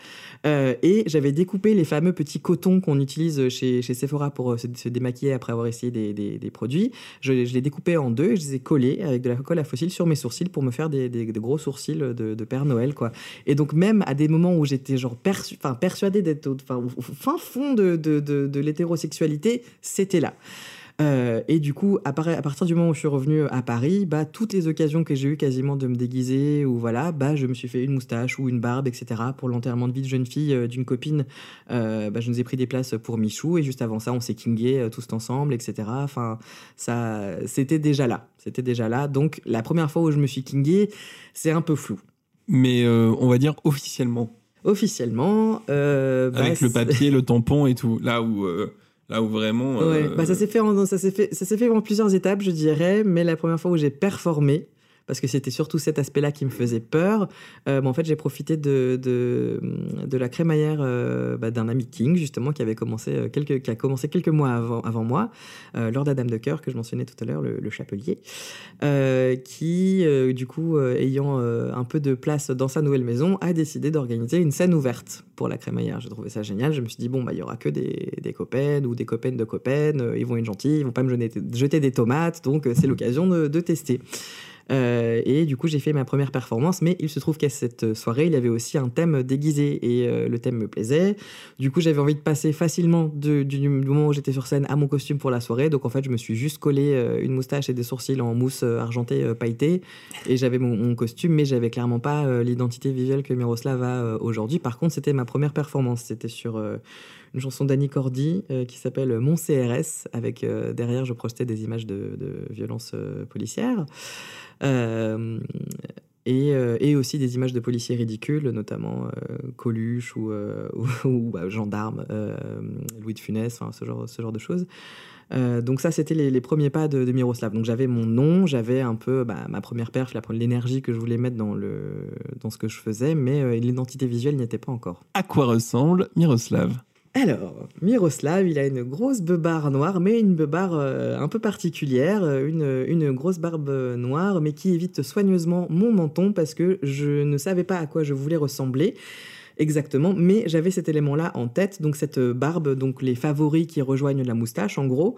Euh, et j'avais découpé les fameux petits cotons qu'on utilise chez, chez Sephora pour euh, se, démaquiller après avoir essayé des, des- produits. Je, je les découpais en deux et je les ai collés avec de la colle à fossile sur mes sourcils pour me faire des, des- gros sourcils de, Père Noël, quoi. Et donc, même à des moments où j'étais genre persu, persuadée d'être au, au- fin fond de, de- de l'hétérosexualité, c'était là. Euh, et du coup, à, par- à partir du moment où je suis revenu à Paris, bah, toutes les occasions que j'ai eues quasiment de me déguiser, ou voilà, bah, je me suis fait une moustache ou une barbe, etc. Pour l'enterrement de vie de jeune fille euh, d'une copine, euh, bah, je nous ai pris des places pour Michou, et juste avant ça, on s'est kingé tous ensemble, etc. Enfin, ça, c'était déjà là. C'était déjà là. Donc, la première fois où je me suis kingé, c'est un peu flou. Mais euh, on va dire officiellement, Officiellement, bah, avec le papier, le tampon et tout. Là où, Là où vraiment. Ouais, euh, bah ça s'est fait, en, ça s'est fait, ça s'est fait en plusieurs étapes, je dirais. Mais la première fois où j'ai performé, parce que c'était surtout cet aspect-là qui me faisait peur. Euh, en fait, j'ai profité de, la crémaillère euh, bah, d'un ami King, justement, qui, avait commencé euh, quelques, qui a commencé quelques mois avant, moi, euh, Lord Adam de Cœur, que je mentionnais tout à l'heure, le, chapelier, qui, du coup, ayant un peu de place dans sa nouvelle maison, a décidé d'organiser une scène ouverte pour la crémaillère. J'ai trouvé ça génial. Je me suis dit, bon, bah, il y aura que des, des copains ou des copaines de copains. ils vont être gentils, ils vont pas me jeter, des tomates, donc c'est l'occasion de tester. Euh, et du coup, j'ai fait ma première performance, mais il se trouve qu'à cette soirée, il y avait aussi un thème déguisé et euh, le thème me plaisait. Du coup, j'avais envie de passer facilement de, du, moment où j'étais sur scène à mon costume pour la soirée. Donc en fait, je me suis juste collé euh, une moustache et des sourcils en mousse argentée pailletée et j'avais mon, costume, mais j'avais clairement pas l'identité visuelle que Miroslav a aujourd'hui. Par contre, c'était ma première performance. C'était sur une chanson d'Annie Cordy euh, qui s'appelle Mon CRS, avec euh, derrière je projetais des images de, de violences euh, policières. Et, aussi des images de policiers ridicules, notamment Coluche [LAUGHS] ou, bah, Gendarme, Louis de Funès, ce genre, de choses. Donc ça, c'était les, premiers pas de, de Miroslav. Donc j'avais mon nom, j'avais un peu bah, ma première perche, l'énergie que je voulais mettre dans, ce que je faisais, mais l'identité visuelle n'y était pas encore. À quoi ressemble Miroslav? Alors, Miroslav, il a une grosse beubare noire, mais une beubare euh, un peu particulière, une, une, grosse barbe noire, mais qui évite soigneusement mon menton parce que je ne savais pas à quoi je voulais ressembler exactement, mais j'avais cet élément-là en tête, donc cette barbe, donc les favoris qui rejoignent la moustache, en gros.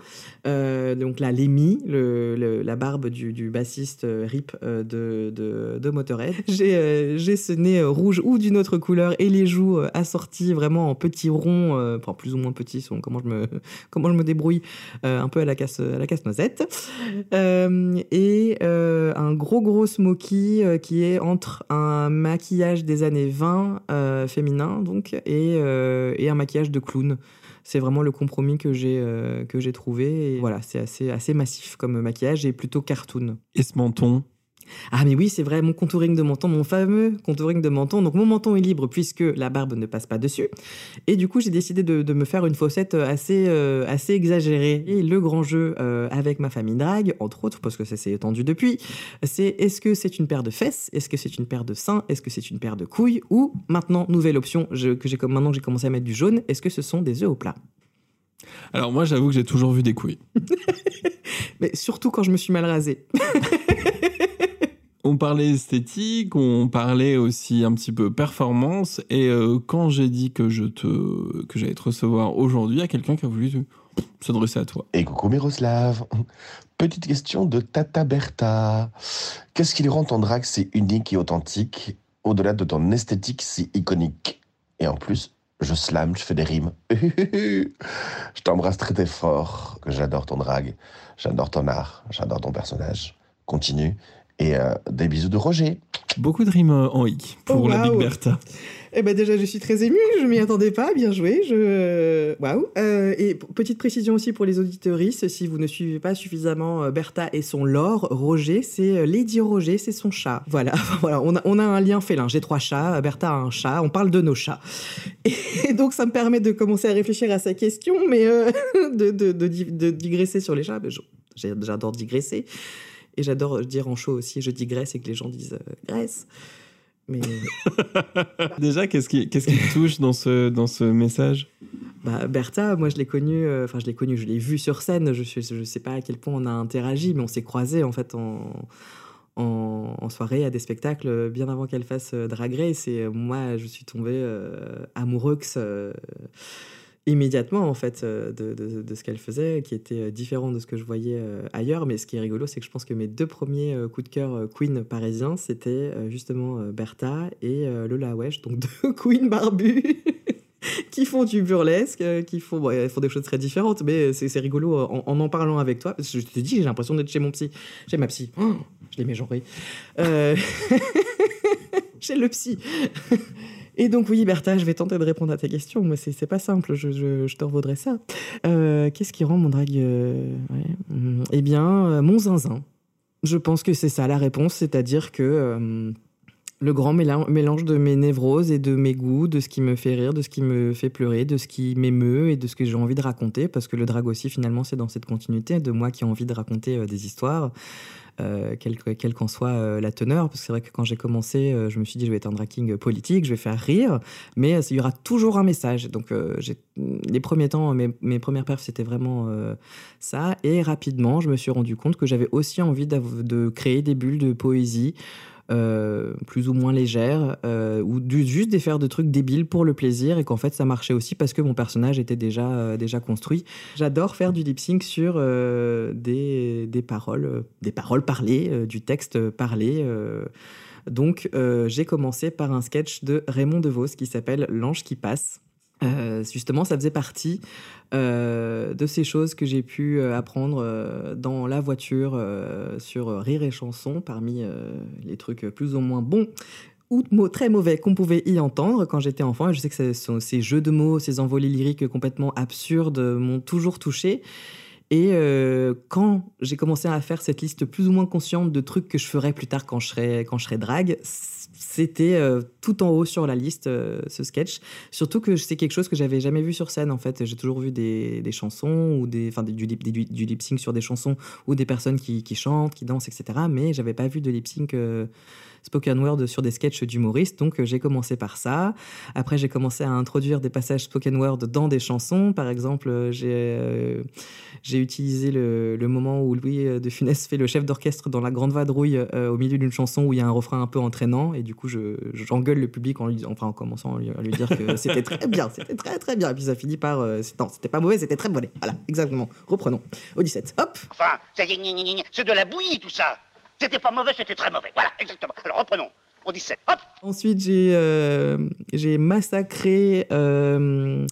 Euh, donc là, Lémi, le, la barbe du, du bassiste euh, Rip euh, de, de, Motorhead. [LAUGHS] J'ai euh, ce nez rouge ou d'une autre couleur et les joues assorties vraiment en petits ronds, enfin plus ou moins petits, comment je me, [LAUGHS] comment je me débrouille, un peu à la casse, à la casse-noisette. et un gros gros smoky qui est entre un maquillage des années 20 féminin donc et, euh, et, un maquillage de clown. C'est vraiment le compromis que j'ai euh, que j'ai trouvé. Voilà, c'est assez assez massif comme maquillage et plutôt cartoon. Et ce menton? Ah mais oui, c'est vrai, mon contouring de menton, mon fameux contouring de menton. Donc mon menton est libre puisque la barbe ne passe pas dessus. Et du coup, j'ai décidé de, de, me faire une fossette assez, euh, assez exagérée. Et le grand jeu euh, avec ma famille drague, entre autres, parce que ça s'est étendu depuis, c'est est-ce que c'est une paire de fesses? Est-ce que c'est une paire de seins? Est-ce que c'est une paire de couilles? Ou maintenant, nouvelle option, je, que j'ai maintenant j'ai commencé à mettre du jaune, est-ce que ce sont des œufs au plat? Alors moi j'avoue que j'ai toujours vu des couilles. [LAUGHS] Mais surtout quand je me suis mal rasée. [LAUGHS] on parlait esthétique, on parlait aussi un petit peu performance. Et euh, quand j'ai dit que je te que j'allais te recevoir aujourd'hui, il y a quelqu'un qui a voulu s'adresser à toi. Et coucou Miroslav. Petite question de Tata Bertha. Qu'est-ce qui rend ton drag si unique et authentique, au-delà de ton esthétique si iconique? Et en plus, je slam, je fais des rimes. [LAUGHS] je t'embrasse très très fort, que j'adore ton drag, j'adore ton art, j'adore ton personnage. Continue et euh, des bisous de Roger. Beaucoup de rimes en hic pour oh, la wow. Big Bertha. Eh ben déjà, je suis très émue, je m'y attendais pas, bien joué. Je... Waouh euh, Et petite précision aussi pour les auditeuristes, si vous ne suivez pas suffisamment euh, Bertha et son lore, Roger, c'est Lady Roger, c'est son chat. [LAUGHS] Voilà, [LAUGHS] voilà on, a, on a un lien félin. J'ai trois chats, Bertha a un chat, on parle de nos chats. Et [LAUGHS] donc, ça me permet de commencer à réfléchir à sa question, mais euh, de, de, de, de, digresser sur les chats. J'adore digresser. Et j'adore dire en show aussi, je digresse et que les gens disent euh, Grèce. Mais... [LAUGHS] Déjà, qu'est-ce qui, qu'est-ce qui te touche dans ce, dans ce message? Bah, Bertha, moi je l'ai connue, enfin euh, je l'ai connue, je l'ai vue sur scène, je ne je sais pas à quel point on a interagi, mais on s'est croisés en fait en, en, en, soirée à des spectacles bien avant qu'elle fasse euh, Drag Race. Et euh, moi je suis tombée euh, amoureuse immédiatement en fait de, de, de ce qu'elle faisait, qui était différent de ce que je voyais ailleurs. Mais ce qui est rigolo, c'est que je pense que mes deux premiers coups de cœur Queen parisiens, c'était justement Bertha et Lola Wesh, donc [LAUGHS] deux Queen barbus. [LAUGHS] qui font du burlesque, qui font, bon, font des choses très différentes, mais c'est rigolo en, en, en parlant avec toi. Parce que je te dis, j'ai l'impression d'être chez mon psy, chez ma psy. Oh, je l'ai mégenré. Euh... [LAUGHS] chez le psy. Et donc, oui, Bertha, je vais tenter de répondre à ta question, mais c'est pas simple, je, je, te revaudrai ça. Euh, Qu'est-ce qui rend mon drag. Euh, ouais. Eh bien, euh, mon zinzin. Je pense que c'est ça la réponse, c'est-à-dire que. Le grand méla- mélange de mes névroses et de mes goûts, de ce qui me fait rire, de ce qui me fait pleurer, de ce qui m'émeut et de ce que j'ai envie de raconter, parce que le drag aussi, finalement, c'est dans cette continuité de moi qui ai envie de raconter euh, des histoires, euh, quelle que- quelle qu'en soit euh, la teneur, parce que c'est vrai que quand j'ai commencé, je me suis dit, je vais être un drag king politique, je vais faire rire, mais il y aura toujours un message. Donc, les premiers temps, mes, mes premières perfs, c'était vraiment ça, et rapidement, je me suis rendu compte que j'avais aussi envie de créer des bulles de poésie, euh, plus ou moins légères, euh, ou juste des faire de trucs débiles pour le plaisir, et qu'en fait ça marchait aussi parce que mon personnage était déjà, euh, déjà construit. J'adore faire du lip sync sur des, des paroles, des paroles parlées, du texte parlé. donc j'ai commencé par un sketch de Raymond DeVos qui s'appelle L'ange qui passe. Euh, justement, ça faisait partie euh, de ces choses que j'ai pu euh, apprendre dans la voiture sur Rire et Chanson, parmi les trucs plus ou moins bons ou très mauvais qu'on pouvait y entendre quand j'étais enfant. Et je sais que ces jeux de mots, ces envolées lyriques complètement absurdes m'ont toujours touché. Et quand j'ai commencé à faire cette liste plus ou moins consciente de trucs que je ferais plus tard quand je serais, quand je serais drague, c'était euh, tout en haut sur la liste, euh, ce sketch. Surtout que c'est quelque chose que j'avais jamais vu sur scène, en fait. J'ai toujours vu des, des chansons, ou des, enfin, du, lip, du, du lip sync sur des chansons, ou des personnes qui, qui chantent, qui dansent, etc. Mais j'avais pas vu de lip sync euh, spoken word sur des sketchs d'humoristes. Donc euh, j'ai commencé par ça. Après, j'ai commencé à introduire des passages spoken word dans des chansons. Par exemple, euh, j'ai euh, j'ai utilisé le, le moment où Louis de Funès fait le chef d'orchestre dans La Grande Vadrouille euh, au milieu d'une chanson où il y a un refrain un peu entraînant. Et du coup, je- j'engueule le public en, lui, enfin, en commençant à lui, à lui dire que [LAUGHS] c'était très bien, c'était très très bien. Et puis ça finit par. euh, c'est- non, c'était pas mauvais, c'était très bon. Voilà, exactement. Reprenons. Au 17. Hop Enfin, ça y est, c'est de la bouillie tout ça. C'était pas mauvais, c'était très mauvais. Voilà, exactement. Alors reprenons. On 17. Hop Ensuite, j'ai euh, massacré euh,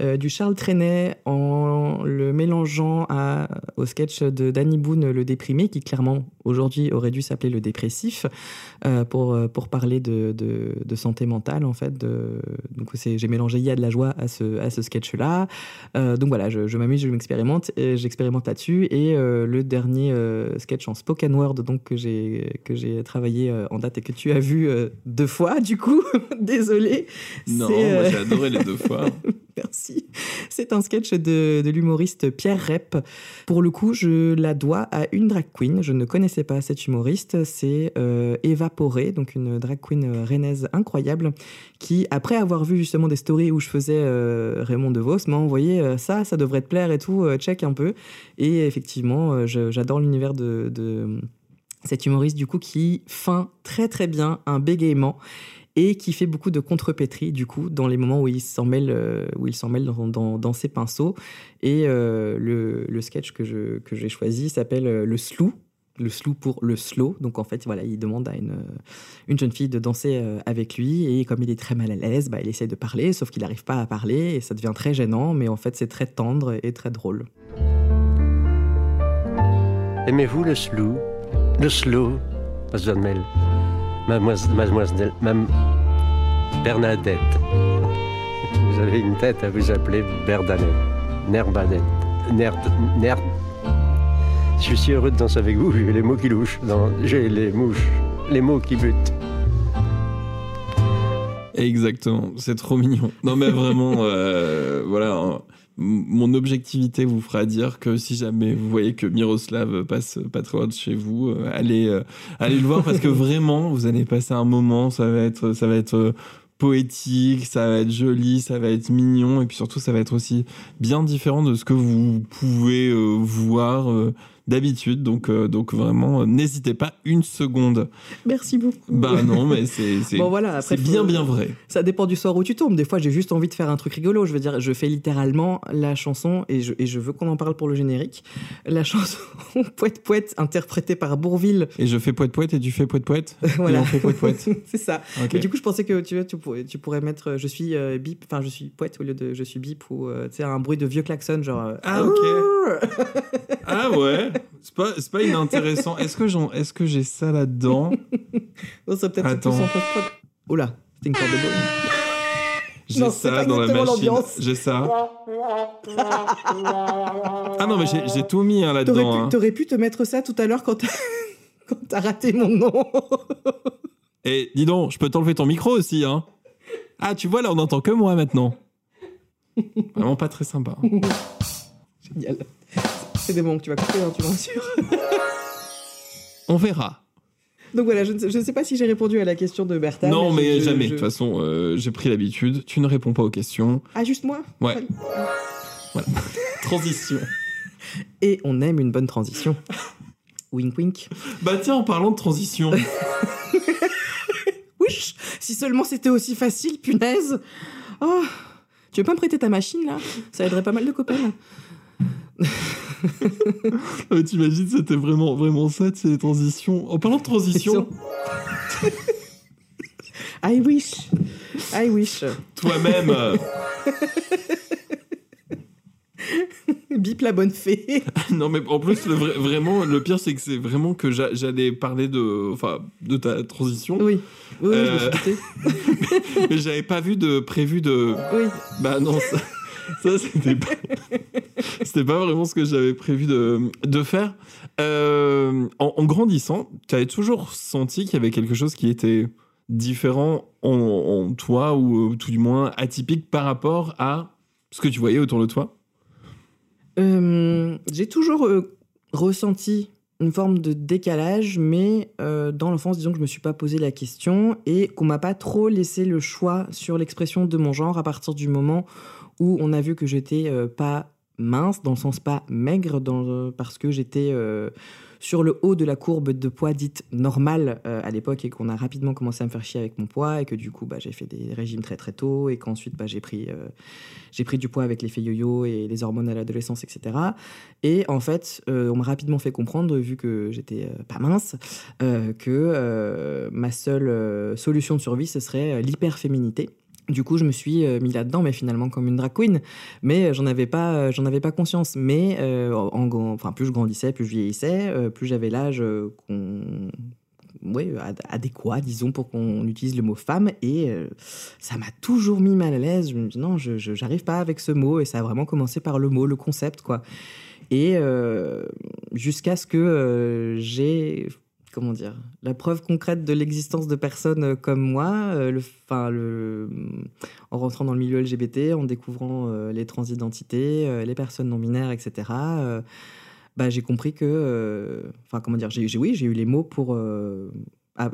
euh, du Charles Trenet en le mélangeant à, au sketch de Danny Boone, Le Déprimé, qui clairement aujourd'hui aurait dû s'appeler Le Dépressif, euh, pour, euh, pour parler de, de, de santé mentale en fait. De, donc c'est- j'ai mélangé Il y a de la joie à ce, à ce sketch-là. Euh, donc voilà, je, je m'amuse, je m'expérimente, j'expérimente là-dessus. Et le dernier sketch en spoken word donc, que j'ai que j'ai travaillé en date et que tu as vu deux fois, du coup, [LAUGHS] désolé. Non, moi j'ai adoré les deux fois. [LAUGHS] C'est un sketch de, de l'humoriste Pierre Rep. Pour le coup, je la dois à une drag queen. Je ne connaissais pas cette humoriste. C'est euh, donc une drag queen rennaise incroyable, qui, après avoir vu justement des stories où je faisais euh, Raymond DeVos, m'a envoyé euh, ça, ça devrait te plaire et tout, euh, check un peu. Et effectivement, j'adore l'univers de, de cette humoriste, du coup, qui feint très très bien un bégaiement et qui fait beaucoup de contrepétrie du coup dans les moments où il s'en mêle, euh, où il s'en mêle dans, ses pinceaux. Et euh, le, sketch que que j'ai choisi s'appelle euh, le slou. Le slou pour le slow. Donc en fait, voilà, il demande à une, une jeune fille de danser avec lui et comme il est très mal à l'aise, bah, il essaie de parler, sauf qu'il n'arrive pas à parler et ça devient très gênant, mais en fait c'est très tendre et très drôle. Aimez-vous le slou? Le slow Mademoiselle Mademoiselle Mademoiselle Mam... Bernadette. Vous avez une tête à vous appeler Bernadette. Nerbanette. Nerd... Nerd... Je suis heureux de danser avec vous, j'ai les mots qui louchent. J'ai les mouches. Les mots qui butent. Exactement, c'est trop mignon. Non mais vraiment, euh, voilà, hein, mon objectivité vous fera dire que si jamais vous voyez que Miroslav passe pas très loin de chez vous, euh, allez, euh, allez le voir parce que [LAUGHS] vraiment, vous allez passer un moment, ça va être, ça va être euh, poétique, ça va être joli, ça va être mignon et puis surtout ça va être aussi bien différent de ce que vous pouvez voir d'habitude. Donc, euh, donc vraiment, euh, n'hésitez pas une seconde. Merci beaucoup. Bah non, mais c'est [LAUGHS] Bon, voilà, après, c'est bien bien vrai. Ça dépend du soir où tu tombes. Des fois, j'ai juste envie de faire un truc rigolo. Je veux dire, je fais littéralement la chanson et je, et je veux qu'on en parle pour le générique. La [LAUGHS] chanson Poète Poète, interprétée par Bourville. Et je fais poète poète et tu fais poète poète. [LAUGHS] voilà. Et on fait poète poète. C'est ça. Mais du coup, je pensais que tu, tu, pourrais, tu pourrais mettre euh, je suis euh, bip, enfin je suis poète au lieu de je suis bip ou tu sais un bruit de vieux klaxon genre. Ah, ok. Ah ouais, c'est pas, c'est pas inintéressant. Est-ce que j'en, est-ce que j'ai ça là-dedans [LAUGHS] Oh, ça peut-être Attends. plus en post-prod. Oh là, c'était une corde de bonne. J'ai Non, ça dans la machine. l'ambiance. J'ai ça. Ah non mais j'ai, j'ai tout mis hein, T'aurais là-dedans. pu, hein. t'aurais pu te mettre ça tout à l'heure quand t'as, [LAUGHS] quand t'as raté mon nom. [LAUGHS] Et dis donc, je peux t'enlever ton micro aussi, hein Ah, tu vois, là, on n'entend que moi maintenant. Vraiment pas très sympa. Génial. C'est des moments que tu vas couper, hein, tu m'en assures. [LAUGHS] On verra. Donc voilà, je ne sais, je ne sais pas si j'ai répondu à la question de Bertha. non, mais je- jamais. De je- toute façon, euh, j'ai pris l'habitude. Tu ne réponds pas aux questions. Ah, juste moi? Ouais. [LAUGHS] Transition. [LAUGHS] Et on aime une bonne transition. wink wink. Bah tiens, en parlant de transition. Wesh Si seulement c'était aussi facile, punaise Oh Tu veux pas me prêter ta machine, là? Ça aiderait pas mal de copains. [LAUGHS] T'imagines, c'était vraiment, vraiment ça, c'est les transitions. En parlant de transition, [LAUGHS] I wish I wish toi-même, euh, [LAUGHS] Bip la bonne fée non mais en plus, le vrai- vraiment, le pire, c'est que c'est vraiment que j'a- j'allais parler de, enfin, de ta transition, Oui, je me Euh. suis doutée. mais j'avais pas vu de prévu de. Oui. Bah non, ça, ça, c'était pas, [LAUGHS] c'était pas vraiment ce que j'avais prévu de, de faire. Euh, en, en grandissant, tu avais toujours senti qu'il y avait quelque chose qui était différent en, en toi ou euh, tout du moins atypique par rapport à ce que tu voyais autour de toi? Euh, J'ai toujours euh, ressenti une forme de décalage, mais euh, dans l'enfance, disons que je me suis pas posé la question et qu'on m'a pas trop laissé le choix sur l'expression de mon genre à partir du moment où on a vu que j'étais euh, pas mince, dans le sens pas maigre, dans, le- parce que j'étais euh, sur le haut de la courbe de poids dite normale euh, à l'époque et qu'on a rapidement commencé à me faire chier avec mon poids et que du coup bah, j'ai fait des régimes très très tôt et qu'ensuite bah, j'ai pris euh, du poids avec l'effet yo-yo et les hormones à l'adolescence, etc. Et en fait, euh, on m'a rapidement fait comprendre, vu que j'étais euh, pas mince, euh, que euh, ma seule euh, solution de survie, ce serait euh, l'hyperféminité. Du coup, je me suis euh, mis là-dedans, mais finalement comme une drag queen. Mais euh, j'en avais pas, euh, j'en avais pas conscience. Mais enfin, plus je grandissais, plus je vieillissais, plus j'avais l'âge qu'on ouais, ad- adéquat, disons, pour qu'on utilise le mot femme. Et ça m'a toujours mis mal à l'aise. Je me dis non, je j'arrive pas avec ce mot. Et ça a vraiment commencé par le mot, le concept, quoi. Et jusqu'à ce que euh, j'ai, comment dire, la preuve concrète de l'existence de personnes euh, comme moi, euh, le, en rentrant dans le milieu LGBT, en découvrant euh, les transidentités, les personnes non binaires, etc. bah, j'ai compris que, enfin, comment dire, j'ai, oui, j'ai eu les mots pour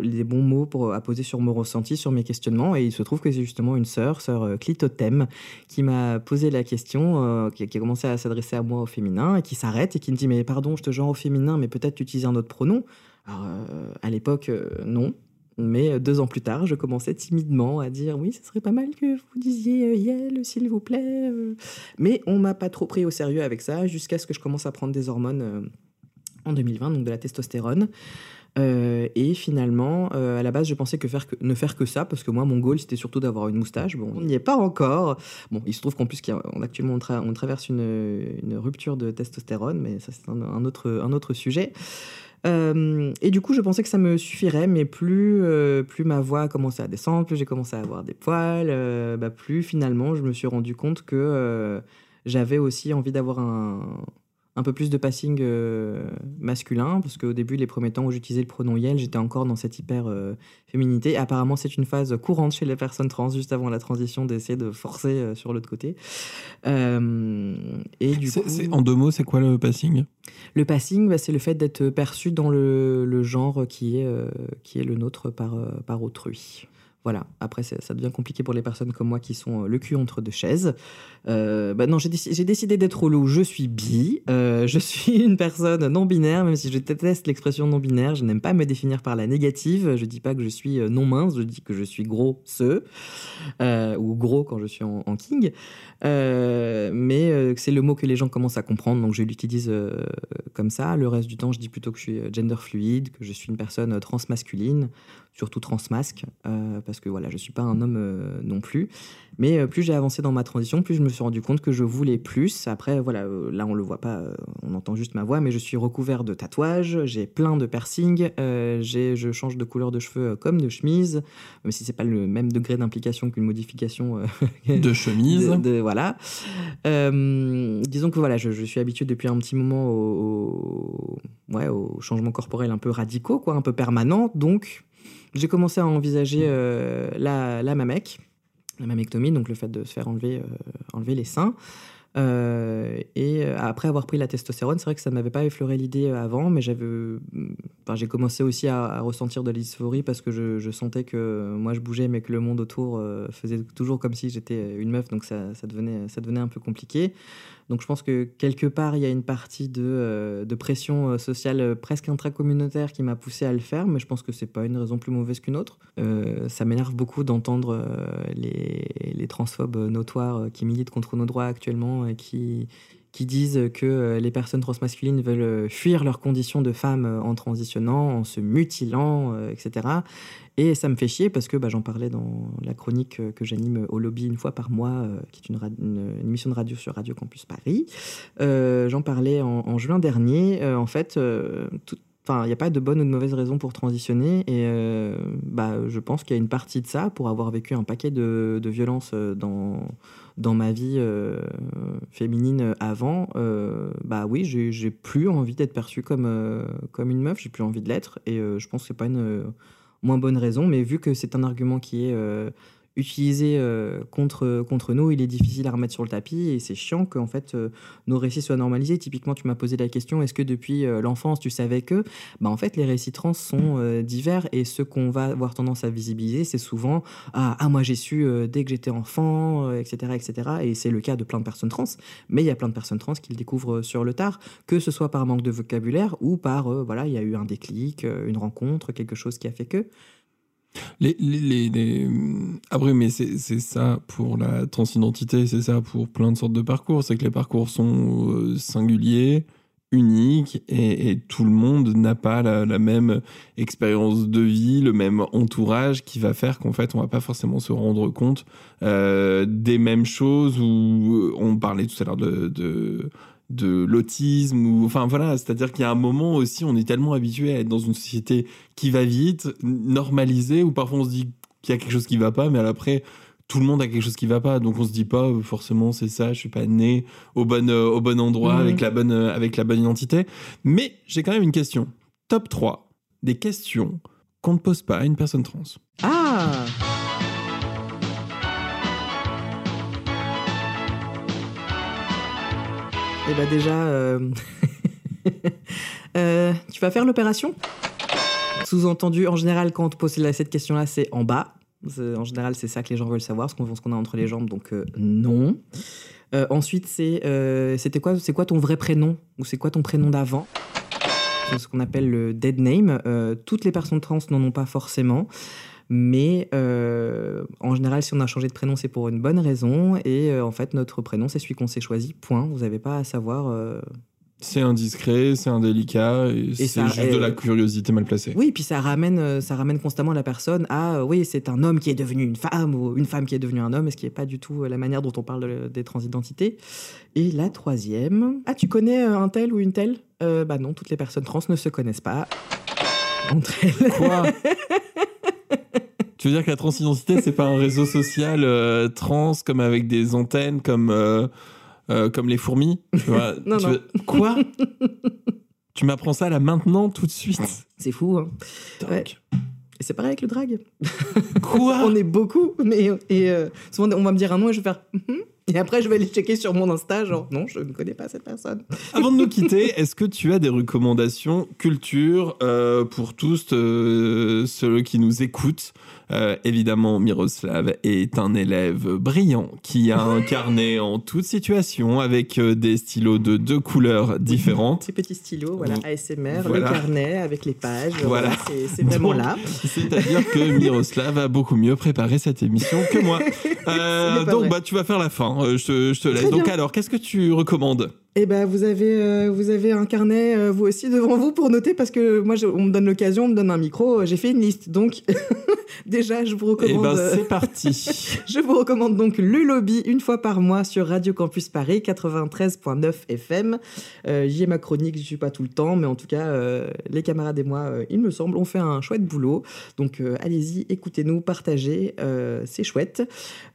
les bons mots pour à poser sur mon ressenti, sur mes questionnements, et il se trouve que c'est justement une sœur, sœur Clitothème, qui m'a posé la question, qui, a commencé à s'adresser à moi au féminin, et qui s'arrête et qui me dit mais pardon, je te genre au féminin, mais peut-être tu utilises un autre pronom. Alors euh, à l'époque euh, non. Mais euh, deux ans plus tard, je commençais timidement à dire oui, ce serait pas mal que vous disiez Yel, s'il vous plaît. Mais on m'a pas trop pris au sérieux avec ça, jusqu'à ce que je commence à prendre des hormones en 2020, donc de la testostérone. Et finalement, à la base, je pensais que ne faire que ça, parce que moi, mon goal, c'était surtout d'avoir une moustache. Bon, on n'y est pas encore. Bon, il se trouve qu'en plus, on, actuellement, on, tra- on traverse une, rupture de testostérone, mais ça, c'est un autre sujet. Euh, et du coup, je pensais que ça me suffirait, mais plus, euh, plus ma voix a commencé à descendre, plus j'ai commencé à avoir des poils, euh, bah, plus finalement, je me suis rendu compte que j'avais aussi envie d'avoir un, un peu plus de passing euh, masculin, parce qu'au début, les premiers temps où j'utilisais le pronom Yel, j'étais encore dans cette hyper euh, féminité. Apparemment, c'est une phase courante chez les personnes trans, juste avant la transition, d'essayer de forcer euh, sur l'autre côté. Et du C'est- coup, en deux mots, c'est quoi le passing? Le passing, bah, c'est le fait d'être perçu dans le, le genre qui est, qui est le nôtre par, par autrui. Voilà. Après, ça devient compliqué pour les personnes comme moi qui sont euh, le cul entre deux chaises. Euh, bah non, j'ai déci- j'ai décidé d'être relou. Je suis bi. Euh, je suis une personne non binaire, même si je déteste l'expression non binaire. Je n'aime pas me définir par la négative. Je dis pas que je suis euh, non mince. Je dis que je suis gros ce ou gros quand je suis en, en king. Mais c'est le mot que les gens commencent à comprendre, donc je l'utilise comme ça. Le reste du temps, je dis plutôt que je suis gender fluide, que je suis une personne transmasculine, surtout transmasque, euh, parce que voilà, je suis pas un homme euh, non plus. Mais euh, plus j'ai avancé dans ma transition, plus je me suis rendu compte que je voulais plus. Après, voilà, là on le voit pas, on entend juste ma voix, mais je suis recouvert de tatouages, j'ai plein de piercings, j'ai, je change de couleur de cheveux comme de chemise, même si c'est pas le même degré d'implication qu'une modification [LAUGHS] De chemise. de- de- voilà. Disons que voilà, je, je suis habitué depuis un petit moment au, au- ouais, aux changements corporels un peu radicaux, quoi, un peu permanents. Donc, j'ai commencé à envisager euh, la, la mamec, la mamectomie, donc le fait de se faire enlever, euh, enlever les seins. Euh, et après avoir pris la testostérone, c'est vrai que ça ne m'avait pas effleuré l'idée avant, mais j'avais, enfin, j'ai commencé aussi à, à ressentir de la dysphorie parce que je, je sentais que moi je bougeais, mais que le monde autour euh, faisait toujours comme si j'étais une meuf, donc ça, ça, devenait, ça devenait un peu compliqué. Donc je pense que quelque part, il y a une partie de, euh, de pression euh, sociale euh, presque intracommunautaire qui m'a poussé à le faire, mais je pense que c'est pas une raison plus mauvaise qu'une autre. Ça m'énerve beaucoup d'entendre les, les transphobes notoires qui militent contre nos droits actuellement et qui, qui disent que euh, les personnes transmasculines veulent euh, fuir leurs conditions de femmes euh, en transitionnant, en se mutilant, etc. Et ça me fait chier parce que bah, j'en parlais dans la chronique que j'anime au lobby une fois par mois, qui est une, émission de radio sur Radio Campus Paris. J'en parlais en, juin dernier. En fait, il n'y a pas de bonne ou de mauvaise raison pour transitionner. Et bah, je pense qu'il y a une partie de ça, pour avoir vécu un paquet de, violences dans, dans ma vie euh, féminine avant, euh, bah oui, j'ai plus envie d'être perçue comme, euh, comme une meuf, j'ai plus envie de l'être. Et je pense que c'est pas une moins bonne raison, mais vu que c'est un argument qui est utilisé euh, contre, contre nous, il est difficile à remettre sur le tapis et c'est chiant qu'en fait euh, nos récits soient normalisés. Typiquement, tu m'as posé la question est-ce que depuis euh, l'enfance tu savais que? Bah, En fait, les récits trans sont divers et ce qu'on va avoir tendance à visibiliser, c'est souvent ah, ah, moi j'ai su dès que j'étais enfant, etc., etc. Et c'est le cas de plein de personnes trans, mais il y a plein de personnes trans qui le découvrent sur le tard, que ce soit par manque de vocabulaire ou par voilà, il y a eu un déclic, une rencontre, quelque chose qui a fait que. Les, les, les, Après, mais c'est ça pour la transidentité, c'est ça pour plein de sortes de parcours. C'est que les parcours sont euh, singuliers, uniques, et, tout le monde n'a pas la, même expérience de vie, le même entourage qui va faire qu'en fait, on va pas forcément se rendre compte euh, des mêmes choses. Ou on parlait tout à l'heure de de l'autisme ou enfin voilà c'est-à-dire qu'il y a un moment aussi on est tellement habitué à être dans une société qui va vite normalisée où parfois on se dit qu'il y a quelque chose qui va pas mais après tout le monde a quelque chose qui va pas. Donc on se dit pas euh, forcément c'est ça je suis pas né au bon euh, au bon endroit Mhm. avec la bonne euh, avec la bonne identité. Mais j'ai quand même une question. Top 3 des questions qu'on ne pose pas à une personne trans. Ah Eh ben déjà, euh, [LAUGHS] euh, tu vas faire l'opération? Sous-entendu, en général, quand on te pose cette question-là, c'est en bas. En général, c'est ça que les gens veulent savoir, ce qu'on a entre les jambes, donc euh, non. Ensuite, c'est c'était quoi, c'est quoi ton vrai prénom? Ou c'est quoi ton prénom d'avant? C'est ce qu'on appelle le dead name. Toutes les personnes trans n'en ont pas forcément. Mais euh, en général, si on a changé de prénom, c'est pour une bonne raison. Et euh, en fait, notre prénom, c'est celui qu'on s'est choisi. Point. Vous n'avez pas à savoir. euh, c'est indiscret c'est indélicat et, c'est juste de la curiosité mal placée Oui, puis ça ramène, ça ramène constamment la personne à oui, c'est un homme qui est devenu une femme ou une femme qui est devenue un homme, et ce qui n'est pas du tout la manière dont on parle de- des transidentités. Et la troisième, ah, tu connais un tel ou une telle? Euh, Bah non, toutes les personnes trans ne se connaissent pas entre elles. Quoi? [LAUGHS] Tu veux dire que la transidentité, c'est pas un réseau social euh, trans comme avec des antennes comme, euh, euh, comme les fourmis tu vois? [LAUGHS] Non, Tu non. veux- Quoi? Tu m'apprends ça là maintenant, tout de suite? C'est fou. Hein. Ouais. Et c'est pareil avec le drag. [LAUGHS] Quoi? On est beaucoup, mais et souvent on va me dire un nom et je vais faire Mhm. et après je vais aller checker sur mon Insta genre non je ne connais pas cette personne. [LAUGHS] Avant de nous quitter, est-ce que tu as des recommandations culture euh, pour tous euh, ceux qui nous écoutent Euh, Évidemment, Miroslav est un élève brillant qui a un [LAUGHS] carnet en toute situation avec euh, des stylos de deux couleurs différentes. [LAUGHS] Ces petits stylos, voilà. ASMR, Voilà. le carnet avec les pages, Voilà. c'est- vraiment Donc, là. C'est-à-dire que Miroslav a beaucoup mieux préparé cette émission que moi. [LAUGHS] Euh, donc, vrai. bah, tu vas faire la fin. Je, te, je te laisse. Très Donc, bien. alors, qu'est-ce que tu recommandes? Et ben vous avez euh, vous avez un carnet euh, vous aussi devant vous pour noter parce que moi je- on me donne l'occasion, on me donne un micro, euh, j'ai fait une liste donc [LAUGHS] déjà je vous Eh recommande. ben, euh, c'est parti. [LAUGHS] Je vous recommande donc le lobby une fois par mois sur Radio Campus Paris 93.9 FM. Euh, J'y ai ma chronique, je suis pas tout le temps, mais en tout cas, les camarades et moi, il me semble, ont fait un chouette boulot. Donc allez-y, écoutez-nous, partagez, c'est chouette.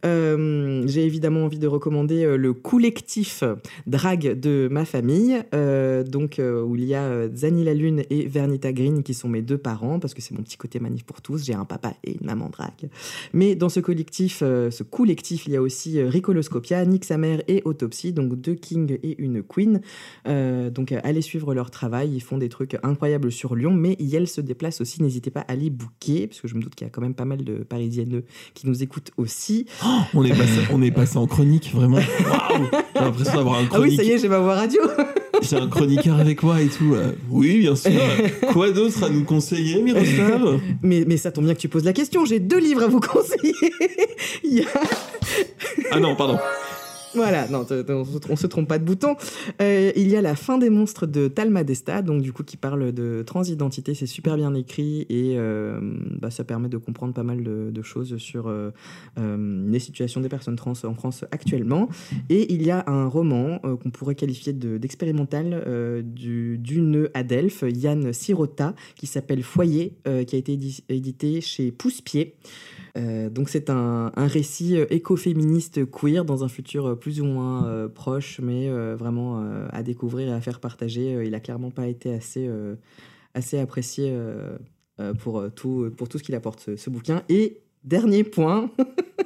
J'ai évidemment envie de recommander le collectif Drag de de ma famille, euh, donc euh, où il y a euh, Zani la Lune et Vernita Green qui sont mes deux parents, parce que c'est mon petit côté manif pour tous. J'ai un papa et une maman drague. Mais dans ce collectif, euh, ce collectif, il y a aussi Ricoloscopia, Nick sa mère et Autopsy, donc deux kings et une queen. Donc allez suivre leur travail, ils font des trucs incroyables sur Lyon, mais Yel se déplace aussi, n'hésitez pas à les booker, parce que je me doute qu'il y a quand même pas mal de parisiennes qui nous écoutent aussi. On est passé, on est passé en chronique, vraiment. J'ai l'impression d'avoir un Ah oui, chronique. ça y est, j'ai ma radio [LAUGHS] J'ai un chroniqueur avec moi et tout. euh. Oui, bien sûr. [LAUGHS] Quoi d'autre à nous conseiller, Miroslav? Mais, mais ça tombe bien que tu poses la question, j'ai deux livres à vous conseiller. [LAUGHS] Il y a... Ah non, pardon. Voilà, non, on, se- trompe pas de bouton. Euh, il y a La fin des monstres de Talma Desta, donc du coup qui parle de transidentité, c'est super bien écrit et euh, bah, ça permet de comprendre pas mal de, choses sur euh, les situations des personnes trans en France actuellement. Et il y a un roman qu'on pourrait qualifier de- d'expérimental du- d'une Adelphes, Yann Sirota, qui s'appelle Foyer, qui a été édi- édité chez Pousse-Pied. Euh, donc c'est un, récit euh, écoféministe queer dans un futur euh, plus ou moins proche, mais vraiment à découvrir et à faire partager. Il a clairement pas été assez, apprécié pour, tout, ce qu'il apporte, ce, bouquin. Et dernier point,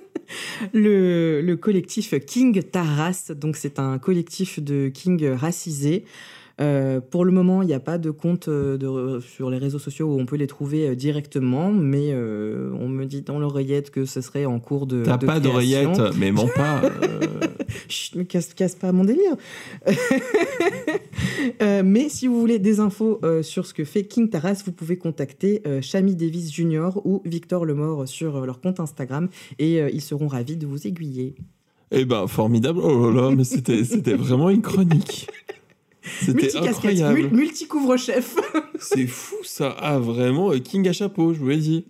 [LAUGHS] le, le collectif King Taras. Donc c'est un collectif de King racisés. Euh, pour le moment, il n'y a pas de compte euh, de, sur les réseaux sociaux où on peut les trouver euh, directement, mais euh, on me dit dans l'oreillette que ce serait en cours de. T'as pas d'oreillette, [LAUGHS] mais mens pas. [LAUGHS] Chut, mais casse, casse pas mon délire. [LAUGHS] Euh, mais si vous voulez des infos euh, sur ce que fait King Taras, vous pouvez contacter euh, Chami Davis Jr. ou Victor Lemort sur leur compte Instagram et ils seront ravis de vous aiguiller. Eh ben, formidable. Oh là là, mais c'était vraiment une chronique. C'était incroyable. mul- multi-couvre-chef. [LAUGHS] C'est fou ça. Ah vraiment, euh, King à chapeau, je vous l'ai dit.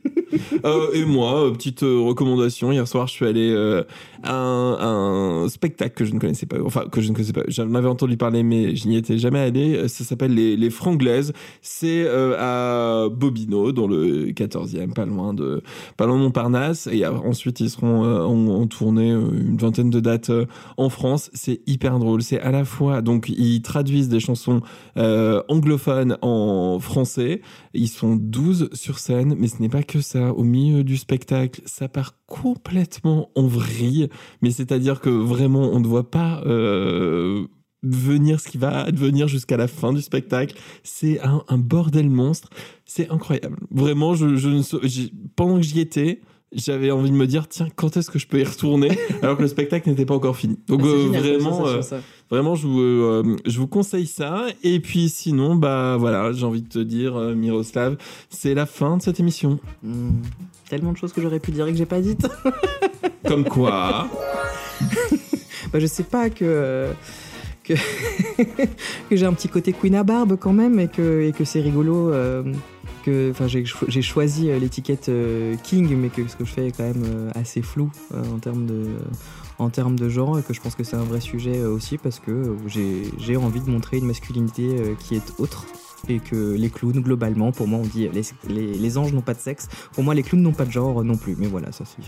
Euh, et moi, euh, petite recommandation, hier soir je suis allé euh, à un, un spectacle que je ne connaissais pas, enfin que je ne connaissais pas, j'en avais entendu parler mais je n'y étais jamais allé, ça s'appelle Les, les Franglaises, c'est euh, à Bobino, dans le 14e, pas loin de, pas loin de Montparnasse, et ensuite ils seront en, en tournée une vingtaine de dates en France, c'est hyper drôle, c'est à la fois, donc ils traduisent des chansons euh, anglophones en français. Ils sont 12 sur scène, mais ce n'est pas que ça. Au milieu du spectacle, ça part complètement en vrille. Mais c'est-à-dire que vraiment, on ne voit pas euh, venir ce qui va advenir jusqu'à la fin du spectacle. C'est un, bordel monstre. C'est incroyable. Vraiment, je, pendant que j'y étais, j'avais envie de me dire, tiens, quand est-ce que je peux y retourner [LAUGHS] alors que le spectacle n'était pas encore fini. Donc Ah, euh, vraiment, euh. Vraiment, je vous, euh, je vous conseille ça. Et puis sinon, bah voilà, j'ai envie de te dire, Miroslav, c'est la fin de cette émission. Hmm, Tellement de choses que j'aurais pu dire et que j'ai pas dites. [LAUGHS] Comme quoi, [LAUGHS] Bah, je sais pas que. que, que j'ai un petit côté Queen à barbe quand même et que, et que c'est rigolo. Enfin, j'ai cho- j'ai choisi euh, l'étiquette euh, King, mais que ce que je fais est quand même euh, assez flou en termes de en termes de genre et que je pense que c'est un vrai sujet aussi parce que j'ai envie de montrer une masculinité qui est autre et que les clowns globalement pour moi on dit les, les, anges n'ont pas de sexe pour moi les clowns n'ont pas de genre non plus mais voilà ça c'est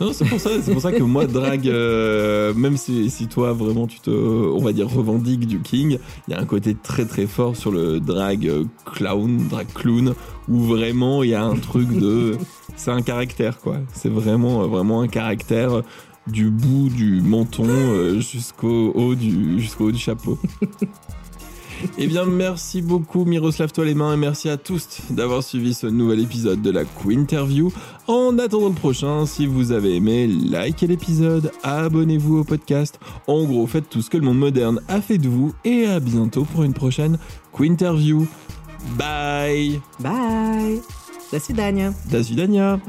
non, c'est pour ça, c'est pour ça que moi, drague, euh, même si, si toi vraiment tu te, on va dire, revendiques du King, il y a un côté très très fort sur le drag euh, clown, drag clown, où vraiment il y a un truc de, c'est un caractère quoi. C'est vraiment euh, vraiment un caractère du bout du menton jusqu'au haut du jusqu'au haut du chapeau. Eh bien, merci beaucoup, Miroslav, toi les mains et merci à tous d'avoir suivi ce nouvel épisode de la Quinterview. En attendant le prochain, si vous avez aimé, likez l'épisode, abonnez-vous au podcast. En gros, faites tout ce que le monde moderne a fait de vous et à bientôt pour une prochaine Quinterview. Bye! Bye! До свидания!